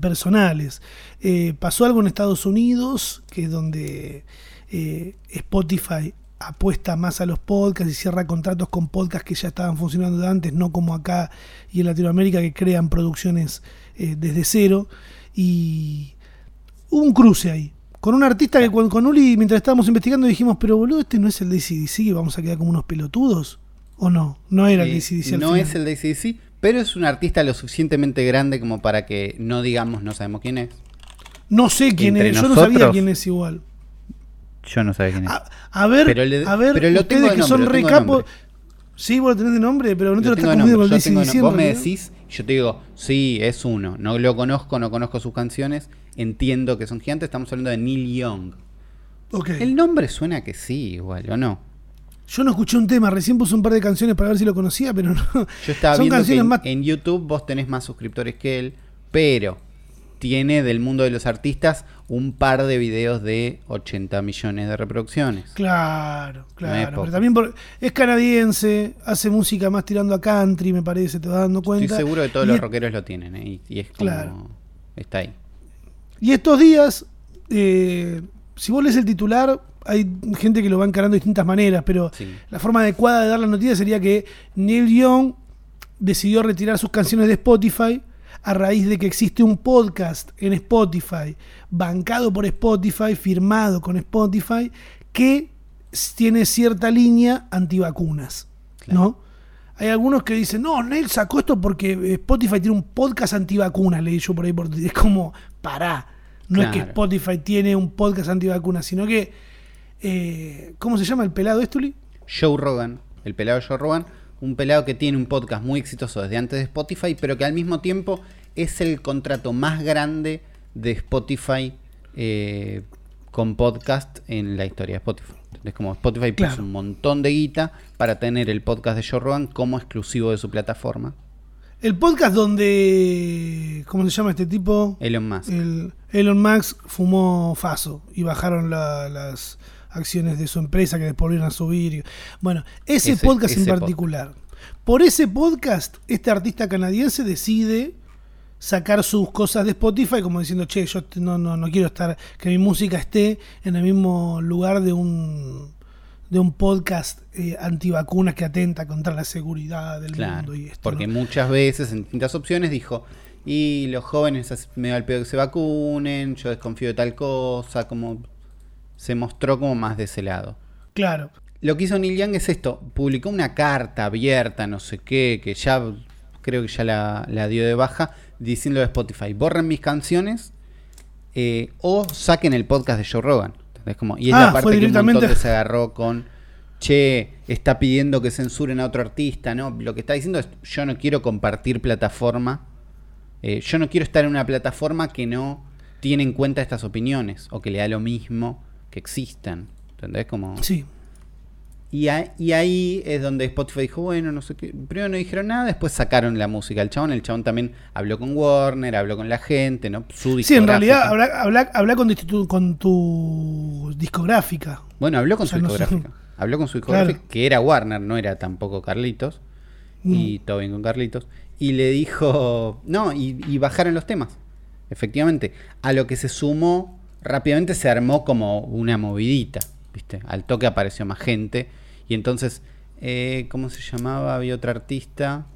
personales. Eh, pasó algo en Estados Unidos, que es donde eh, Spotify apuesta más a los podcasts y cierra contratos con podcasts que ya estaban funcionando de antes, no como acá y en Latinoamérica que crean producciones desde cero. Y hubo un cruce ahí. Con un artista que con, con Uli, mientras estábamos investigando, dijimos, pero boludo, este no es el de ACDC, vamos a quedar como unos pelotudos. ¿O no? No era el Eh, ACDC no final. es el de ACDC, pero es un artista lo suficientemente grande como para que no digamos no sabemos quién es. No sé quién Entre es, yo no sabía nosotros- quién es igual. Yo no sé quién es. A, a ver, Pero le- a ver, pero lo ustedes que son nombre, lo re tengo de capos. nombre. Sí, vos lo tenés de nombre, pero no te lo estás confundiendo con diciendo. Vos me decís, yo te digo, sí, es uno. No lo conozco, no conozco sus canciones. Entiendo que son gigantes. Estamos hablando de Neil Young. Ok. El nombre suena que sí, igual, ¿o no? Yo no escuché un tema, recién puse un par de canciones para ver si lo conocía, pero no. Yo estaba Son viendo que en, más. en YouTube vos tenés más suscriptores que él, pero tiene del mundo de los artistas un par de videos de 80 millones de reproducciones. Claro, claro. pero también por- es canadiense, hace música más tirando a country, me parece, te vas dando cuenta. Estoy seguro que todos Y los es- rockeros lo tienen, ¿eh? y, y es como. Claro. Está ahí. Y estos días, eh, si vos lees el titular, hay gente que lo va encarando de distintas maneras, pero Sí. la forma adecuada de dar la noticia sería que Neil Young decidió retirar sus canciones de Spotify a raíz de que existe un podcast en Spotify, bancado por Spotify, firmado con Spotify, que tiene cierta línea antivacunas, ¿no? Hay algunos que dicen, no, Neil sacó esto porque Spotify tiene un podcast antivacunas, leí yo por ahí, por es como, pará, no es que. Spotify tiene un podcast antivacunas, sino que, eh, ¿cómo se llama el pelado Estuli? Joe Rogan, el pelado Joe Rogan, un pelado que tiene un podcast muy exitoso desde antes de Spotify, pero que al mismo tiempo es el contrato más grande de Spotify eh, con podcast en la historia de Spotify. Es como Spotify puso Claro. un montón de guita para tener el podcast de Joe Rogan como exclusivo de su plataforma. El podcast donde, ¿cómo se llama este tipo? Elon Musk. El Elon Musk fumó Faso y bajaron la- las acciones de su empresa que después volvieron a subir. Bueno, ese, Ese- podcast en particular. Por ese podcast, este artista canadiense decide sacar sus cosas de Spotify como diciendo, che, yo no, no, no quiero estar, que mi música esté en el mismo lugar de un de un podcast eh, antivacunas que atenta contra la seguridad del Claro, mundo y esto. porque ¿no? muchas veces en distintas opciones dijo, y los jóvenes es medio al pedo que se vacunen, yo desconfío de tal cosa, como se mostró como más de ese lado. Claro. Lo que hizo Neil Young es esto, publicó una carta abierta, no sé qué, que ya creo que ya la, la dio de baja, diciendo a Spotify, borren mis canciones eh, o saquen el podcast de Joe Rogan. ¿Entendés? Como, y es Ah, la parte fue que un se agarró con, che, está pidiendo que censuren a otro artista, ¿no? Lo que está diciendo es, yo no quiero compartir plataforma, eh, yo no quiero estar en una plataforma que no tiene en cuenta estas opiniones o que le da lo mismo que existan. ¿Entendés? Como... Sí. Y, a- y ahí es donde Spotify dijo, bueno, no sé qué. Primero no dijeron nada, después sacaron la música al chabón. El chabón también habló con Warner, habló con la gente, ¿no? Su Sí, en realidad discográfica. habla, habla, habla con, tu, con tu discográfica. Bueno, habló con o sea, su no discográfica. Habló con su discográfica, Claro. que era Warner, no era tampoco Carlitos. Y Mm. todo bien con Carlitos. Y le dijo, no, y, y bajaron los temas. Efectivamente. A lo que se sumó, rápidamente se armó como una movidita. ¿Viste? Al toque apareció más gente. Y entonces, eh, ¿cómo se llamaba? Había otra artista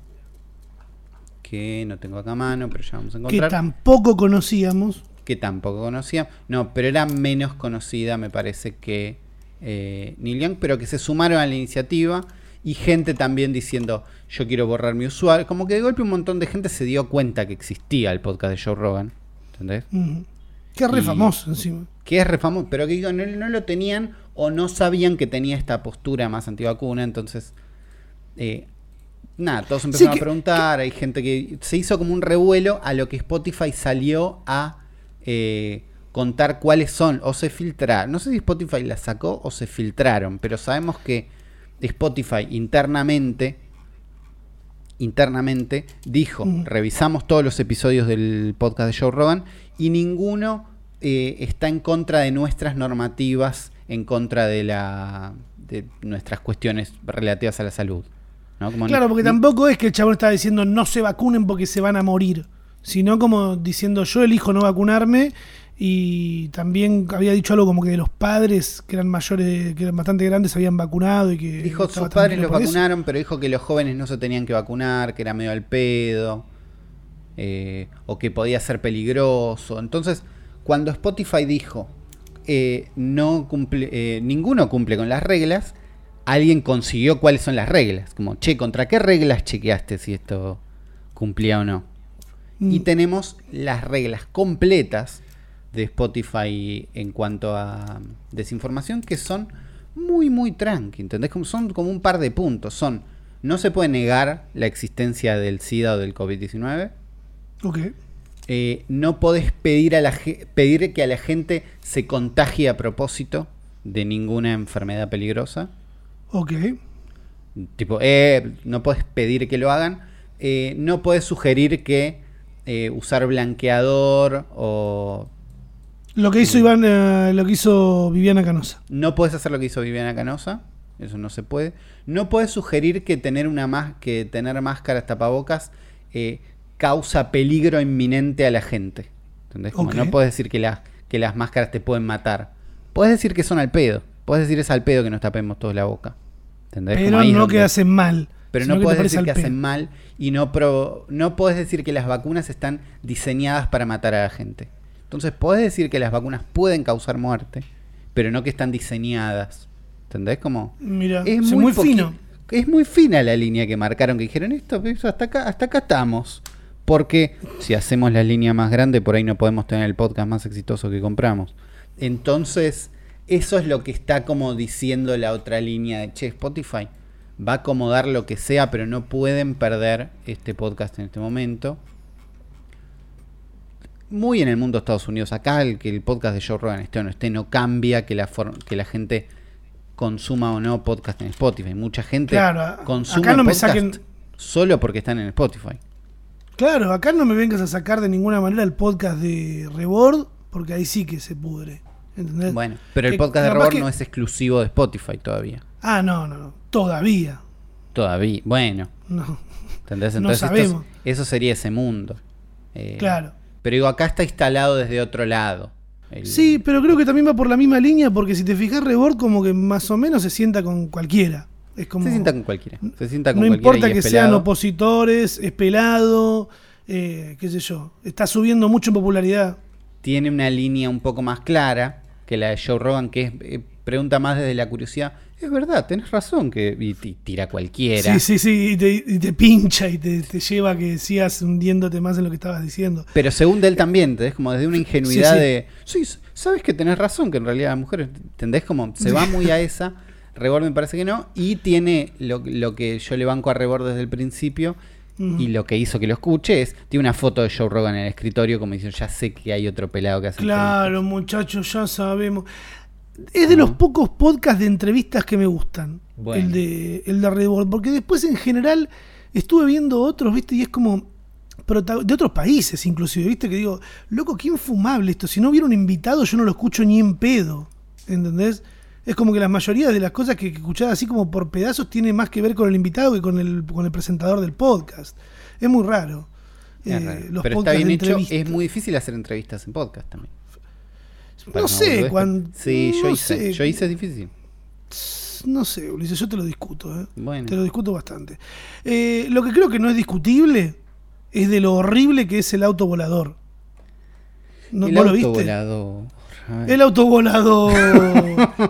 que no tengo acá a mano, pero ya vamos a que encontrar tampoco conocíamos. que tampoco conocía. No, pero era menos conocida, me parece, que eh, Neil Young, pero que se sumaron a la iniciativa y gente también diciendo, yo quiero borrar mi usuario. Como que de golpe un montón de gente se dio cuenta que existía el podcast de Joe Rogan. ¿Entendés? Mm. Que es re Y- famoso encima. Que es re famoso, pero que digo, no, no lo tenían o no sabían que tenía esta postura más antivacuna, entonces... eh, Nada, todos empezaron que- a preguntar, hay gente que se hizo como un revuelo a lo que Spotify salió a eh, contar cuáles son o se filtraron. No sé si Spotify la sacó o se filtraron, pero sabemos que Spotify internamente internamente dijo, Mm. revisamos todos los episodios del podcast de Joe Rogan y ninguno eh, está en contra de nuestras normativas, en contra de la de nuestras cuestiones relativas a la salud. ¿no? Como Claro, porque tampoco es que el chabón estaba diciendo no se vacunen porque se van a morir, sino como diciendo yo elijo no vacunarme y también había dicho algo como que de los padres que eran mayores, que eran bastante grandes, se habían vacunado y que... Dijo, sus padres los eso. vacunaron, pero dijo que los jóvenes no se tenían que vacunar, que era medio al pedo, eh, o que podía ser peligroso. Entonces, cuando Spotify dijo, eh, no cumple, eh, ninguno cumple con las reglas, alguien consiguió cuáles son las reglas. Como, che, ¿contra qué reglas chequeaste si esto cumplía o no? Y Mm. tenemos las reglas completas de Spotify en cuanto a desinformación que son muy, muy tranqui, ¿entendés? Como son como un par de puntos. Son, no se puede negar la existencia del SIDA o del COVID-19. Ok. Eh, no podés pedir, a la, pedir que a la gente se contagie a propósito de ninguna enfermedad peligrosa. Ok. Tipo, eh, no puedes pedir que lo hagan. Eh, no puedes sugerir que eh, usar blanqueador o... Lo que hizo Iván, eh, lo que hizo Viviana Canosa. No puedes hacer lo que hizo Viviana Canosa. Eso no se puede. No puedes sugerir que tener una más que tener máscaras tapabocas causa peligro inminente a la gente. ¿Entendés? Como. No puedes decir que, las que las máscaras te pueden matar. Puedes decir que son al pedo. Puedes decir es al pedo que nos tapemos todos la boca. ¿Entendés? Pero no donde- que hacen mal. Pero no puedes decir que pedo. hacen mal y no pro- no puedes decir que las vacunas están diseñadas para matar a la gente. Entonces puedes decir que las vacunas pueden causar muerte, pero no que están diseñadas. ¿Entendés? Como Mira, es muy, fino. Es muy fina la línea que marcaron, que dijeron esto, hasta acá, hasta acá estamos. Porque si hacemos la línea más grande, por ahí no podemos tener el podcast más exitoso que compramos. Entonces, eso es lo que está como diciendo la otra línea de che, Spotify va a acomodar lo que sea, pero no pueden perder este podcast en este momento. Muy en el mundo de Estados Unidos, acá el que el podcast de Joe Rogan esté o no esté, no cambia que la, que la gente consuma o no podcast en Spotify. Mucha gente Claro, consume acá no me podcast saquen- solo porque están en Spotify. Claro, acá no me vengas a sacar de ninguna manera el podcast de Rebord, porque ahí sí que se pudre. ¿Entendés? Bueno, pero el Que podcast de que- no es exclusivo de Spotify todavía. Ah, no, no, no. Todavía. Todavía. Bueno, No. ¿entendés? No Entonces esto eso sería ese mundo. Eh, Claro. Pero digo, acá está instalado desde otro lado. El- Sí, pero creo que también va por la misma línea, porque si te fijas, Rebord como que más o menos se sienta con cualquiera. Es como. Se sienta con cualquiera. Se sienta con no cualquiera importa y que es sean opositores, es pelado, eh, qué sé yo. Está subiendo mucho en popularidad. Tiene una línea un poco más clara que la de Joe Rogan, que es, eh, pregunta más desde la curiosidad. Es verdad, tenés razón, que y ti- tira cualquiera. Sí, sí, sí, y te, y te pincha y te, te lleva a que sigas hundiéndote más en lo que estabas diciendo. Pero según de él también, ¿entendés? Como desde una ingenuidad Sí, sí. de. Sí, sabes que tenés razón, que en realidad las mujeres. ¿Entendés? Como se va muy a esa. Rebord me parece que no. Y tiene lo, lo que yo le banco a Rebord desde el principio. Y lo que hizo que lo escuche es. Tiene una foto de Joe Rogan en el escritorio, como diciendo, ya sé que hay otro pelado que hace Claro, muchachos, ya sabemos. Es de los pocos podcasts de entrevistas que me gustan. Bueno. El de el de Rebord. Porque después en general estuve viendo otros, ¿viste? Y es como de otros países inclusive, ¿viste? Que digo, loco, qué infumable esto. Si no hubiera un invitado, yo no lo escucho ni en pedo. ¿Entendés? Es como que la mayoría de las cosas que, que escuchás así como por pedazos tiene más que ver con el invitado que con el, con el presentador del podcast. Es muy raro. Es eh, raro. los Pero está bien de hecho. Es muy difícil hacer entrevistas en podcast también. Para No sé, boludez. cuan- Sí, yo no hice. sé. Yo hice es difícil. No sé, Ulises, yo te lo discuto. ¿eh? Bueno. Te lo discuto bastante. Eh, lo que creo que no es discutible es de lo horrible que es el auto volador. ¿No, el ¿vos lo auto viste? volador. El auto volador.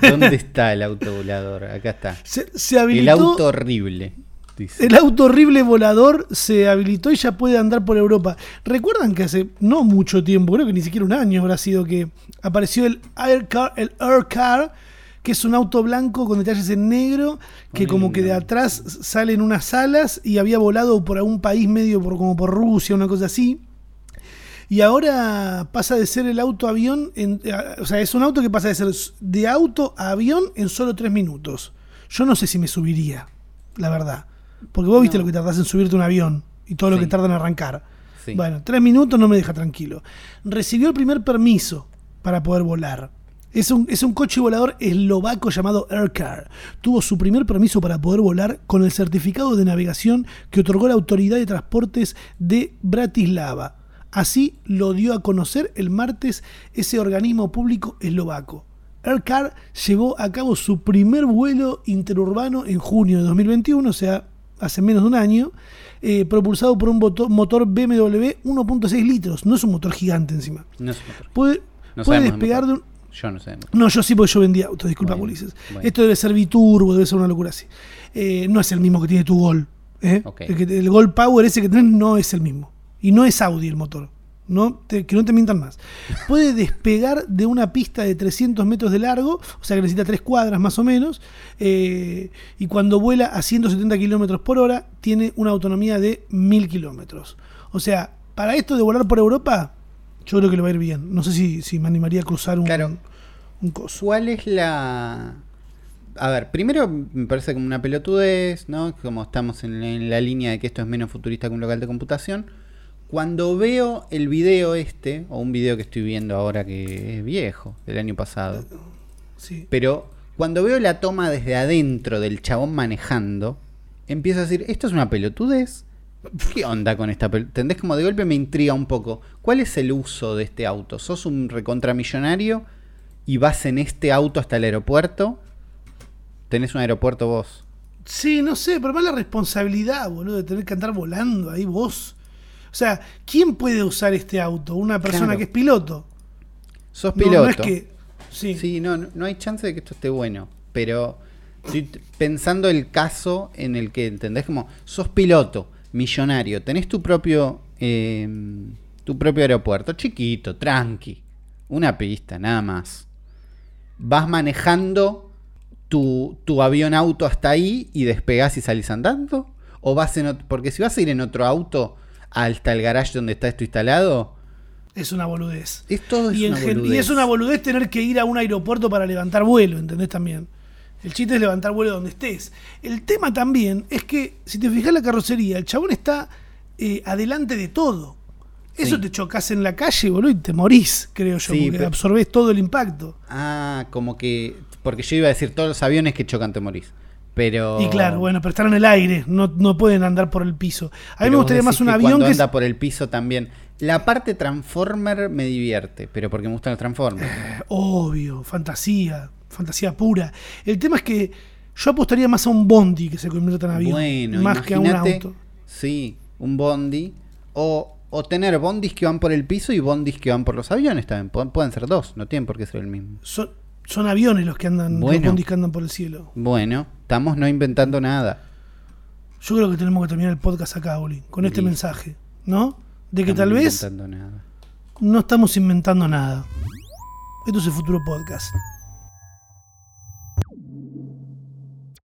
¿Dónde está el auto volador? Acá está. se, se habilitó. El auto horrible. dice. El auto horrible volador se habilitó y ya puede andar por Europa. ¿Recuerdan que hace no mucho tiempo, creo que ni siquiera un año habrá sido que apareció el Air Car, el Air Car, que es un auto blanco con detalles en negro, que Ay, como que de atrás salen unas alas y había volado por algún país medio por, como por Rusia, una cosa así. Y ahora pasa de ser el auto avión, en- eh, o sea, es un auto que pasa de ser de auto a avión en solo tres minutos. Yo no sé si me subiría, la verdad. Porque vos viste lo que tardás en subirte un avión y todo lo Sí. que tarda en arrancar. Sí. Bueno, tres minutos no me deja tranquilo. Recibió el primer permiso para poder volar. Es un, es un coche volador eslovaco llamado Aircar. Tuvo su primer permiso para poder volar con el certificado de navegación que otorgó la Autoridad de Transportes de Bratislava. Así lo dio a conocer el martes ese organismo público eslovaco. Aircar llevó a cabo su primer vuelo interurbano en junio de 2021, o sea, hace menos de un año, eh, propulsado por un motor BMW 1.6 litros. No es un motor gigante encima. No es un motor. Puede, No despegar de un... Yo no sé. No, yo sí, porque yo vendía autos, disculpa, Bueno, Ulises. bueno. Esto debe ser biturbo, debe ser una locura así. Eh, no es el mismo que tiene tu Gol. ¿eh? El, que- el Gol Power ese que tenés no es el mismo. Y no es Audi el motor. No te- que no te mientan más. Puede despegar de una pista de 300 metros de largo, o sea que necesita tres cuadras más o menos, eh, y cuando vuela a 170 kilómetros por hora, tiene una autonomía de 1000 kilómetros. O sea, para esto de volar por Europa, yo creo que le va a ir bien. No sé si, si me animaría a cruzar un, Claro. un coso. ¿Cuál es la...? A ver, primero me parece como una pelotudez, ¿no? Como estamos en, en la línea de que esto es menos futurista que un local de computación. Cuando veo el video este, o un video que estoy viendo ahora que es viejo, del año pasado, Sí. pero cuando veo la toma desde adentro del chabón manejando, empiezo a decir, ¿esto es una pelotudez? ¿Qué onda con esta pelotudez? ¿Entendés? Como de golpe me intriga un poco. ¿Cuál es el uso de este auto? ¿Sos un recontramillonario y vas en este auto hasta el aeropuerto? ¿Tenés un aeropuerto vos? Sí, no sé, pero más la responsabilidad, boludo, de tener que andar volando ahí vos. O sea, ¿quién puede usar este auto? Una persona Claro. que es piloto. ¿Sos No, piloto? No, es que. Sí. Sí, no, no no hay chance de que esto esté bueno. Pero estoy pensando el caso en el que, ¿entendés? Como sos piloto, millonario, tenés tu propio, eh, tu propio aeropuerto, chiquito, tranqui, una pista, nada más. Vas manejando tu, tu avión auto hasta ahí y despegás y salís andando. O vas en porque si vas a ir en otro auto hasta el garage donde está esto instalado, Es una boludez. es todo es y, una y es una boludez tener que ir a un aeropuerto para levantar vuelo, ¿entendés también? El chiste es levantar vuelo donde estés. El tema también es que, si te fijas la carrocería, el chabón está eh, adelante de todo. Eso Sí. te chocas en la calle, boludo, y te morís, creo yo, Sí, porque pero- absorbés todo el impacto. Ah, como que. Porque yo iba a decir todos los aviones que chocan te morís. Pero. Y claro, bueno, pero están en el aire, no, no pueden andar por el piso. A mí me gustaría más un avión que... anda por el piso también. La parte Transformer me divierte, pero porque me gustan los Transformers. Obvio, fantasía, fantasía pura. El tema es que yo apostaría más a un bondi que se convierta en avión, Bueno, más que a un auto. Sí, un bondi. O, o tener bondis que van por el piso y bondis que van por los aviones también. Pu- Pueden ser dos, no tienen por qué ser el mismo. Son, son aviones los que andan, los bondis que andan por el cielo. Bueno, estamos no inventando nada. Yo creo que tenemos que terminar el podcast acá, Oli, con este Listo. mensaje, ¿no? De que Estamos tal vez inventando nada. no estamos inventando nada. Esto es el futuro podcast.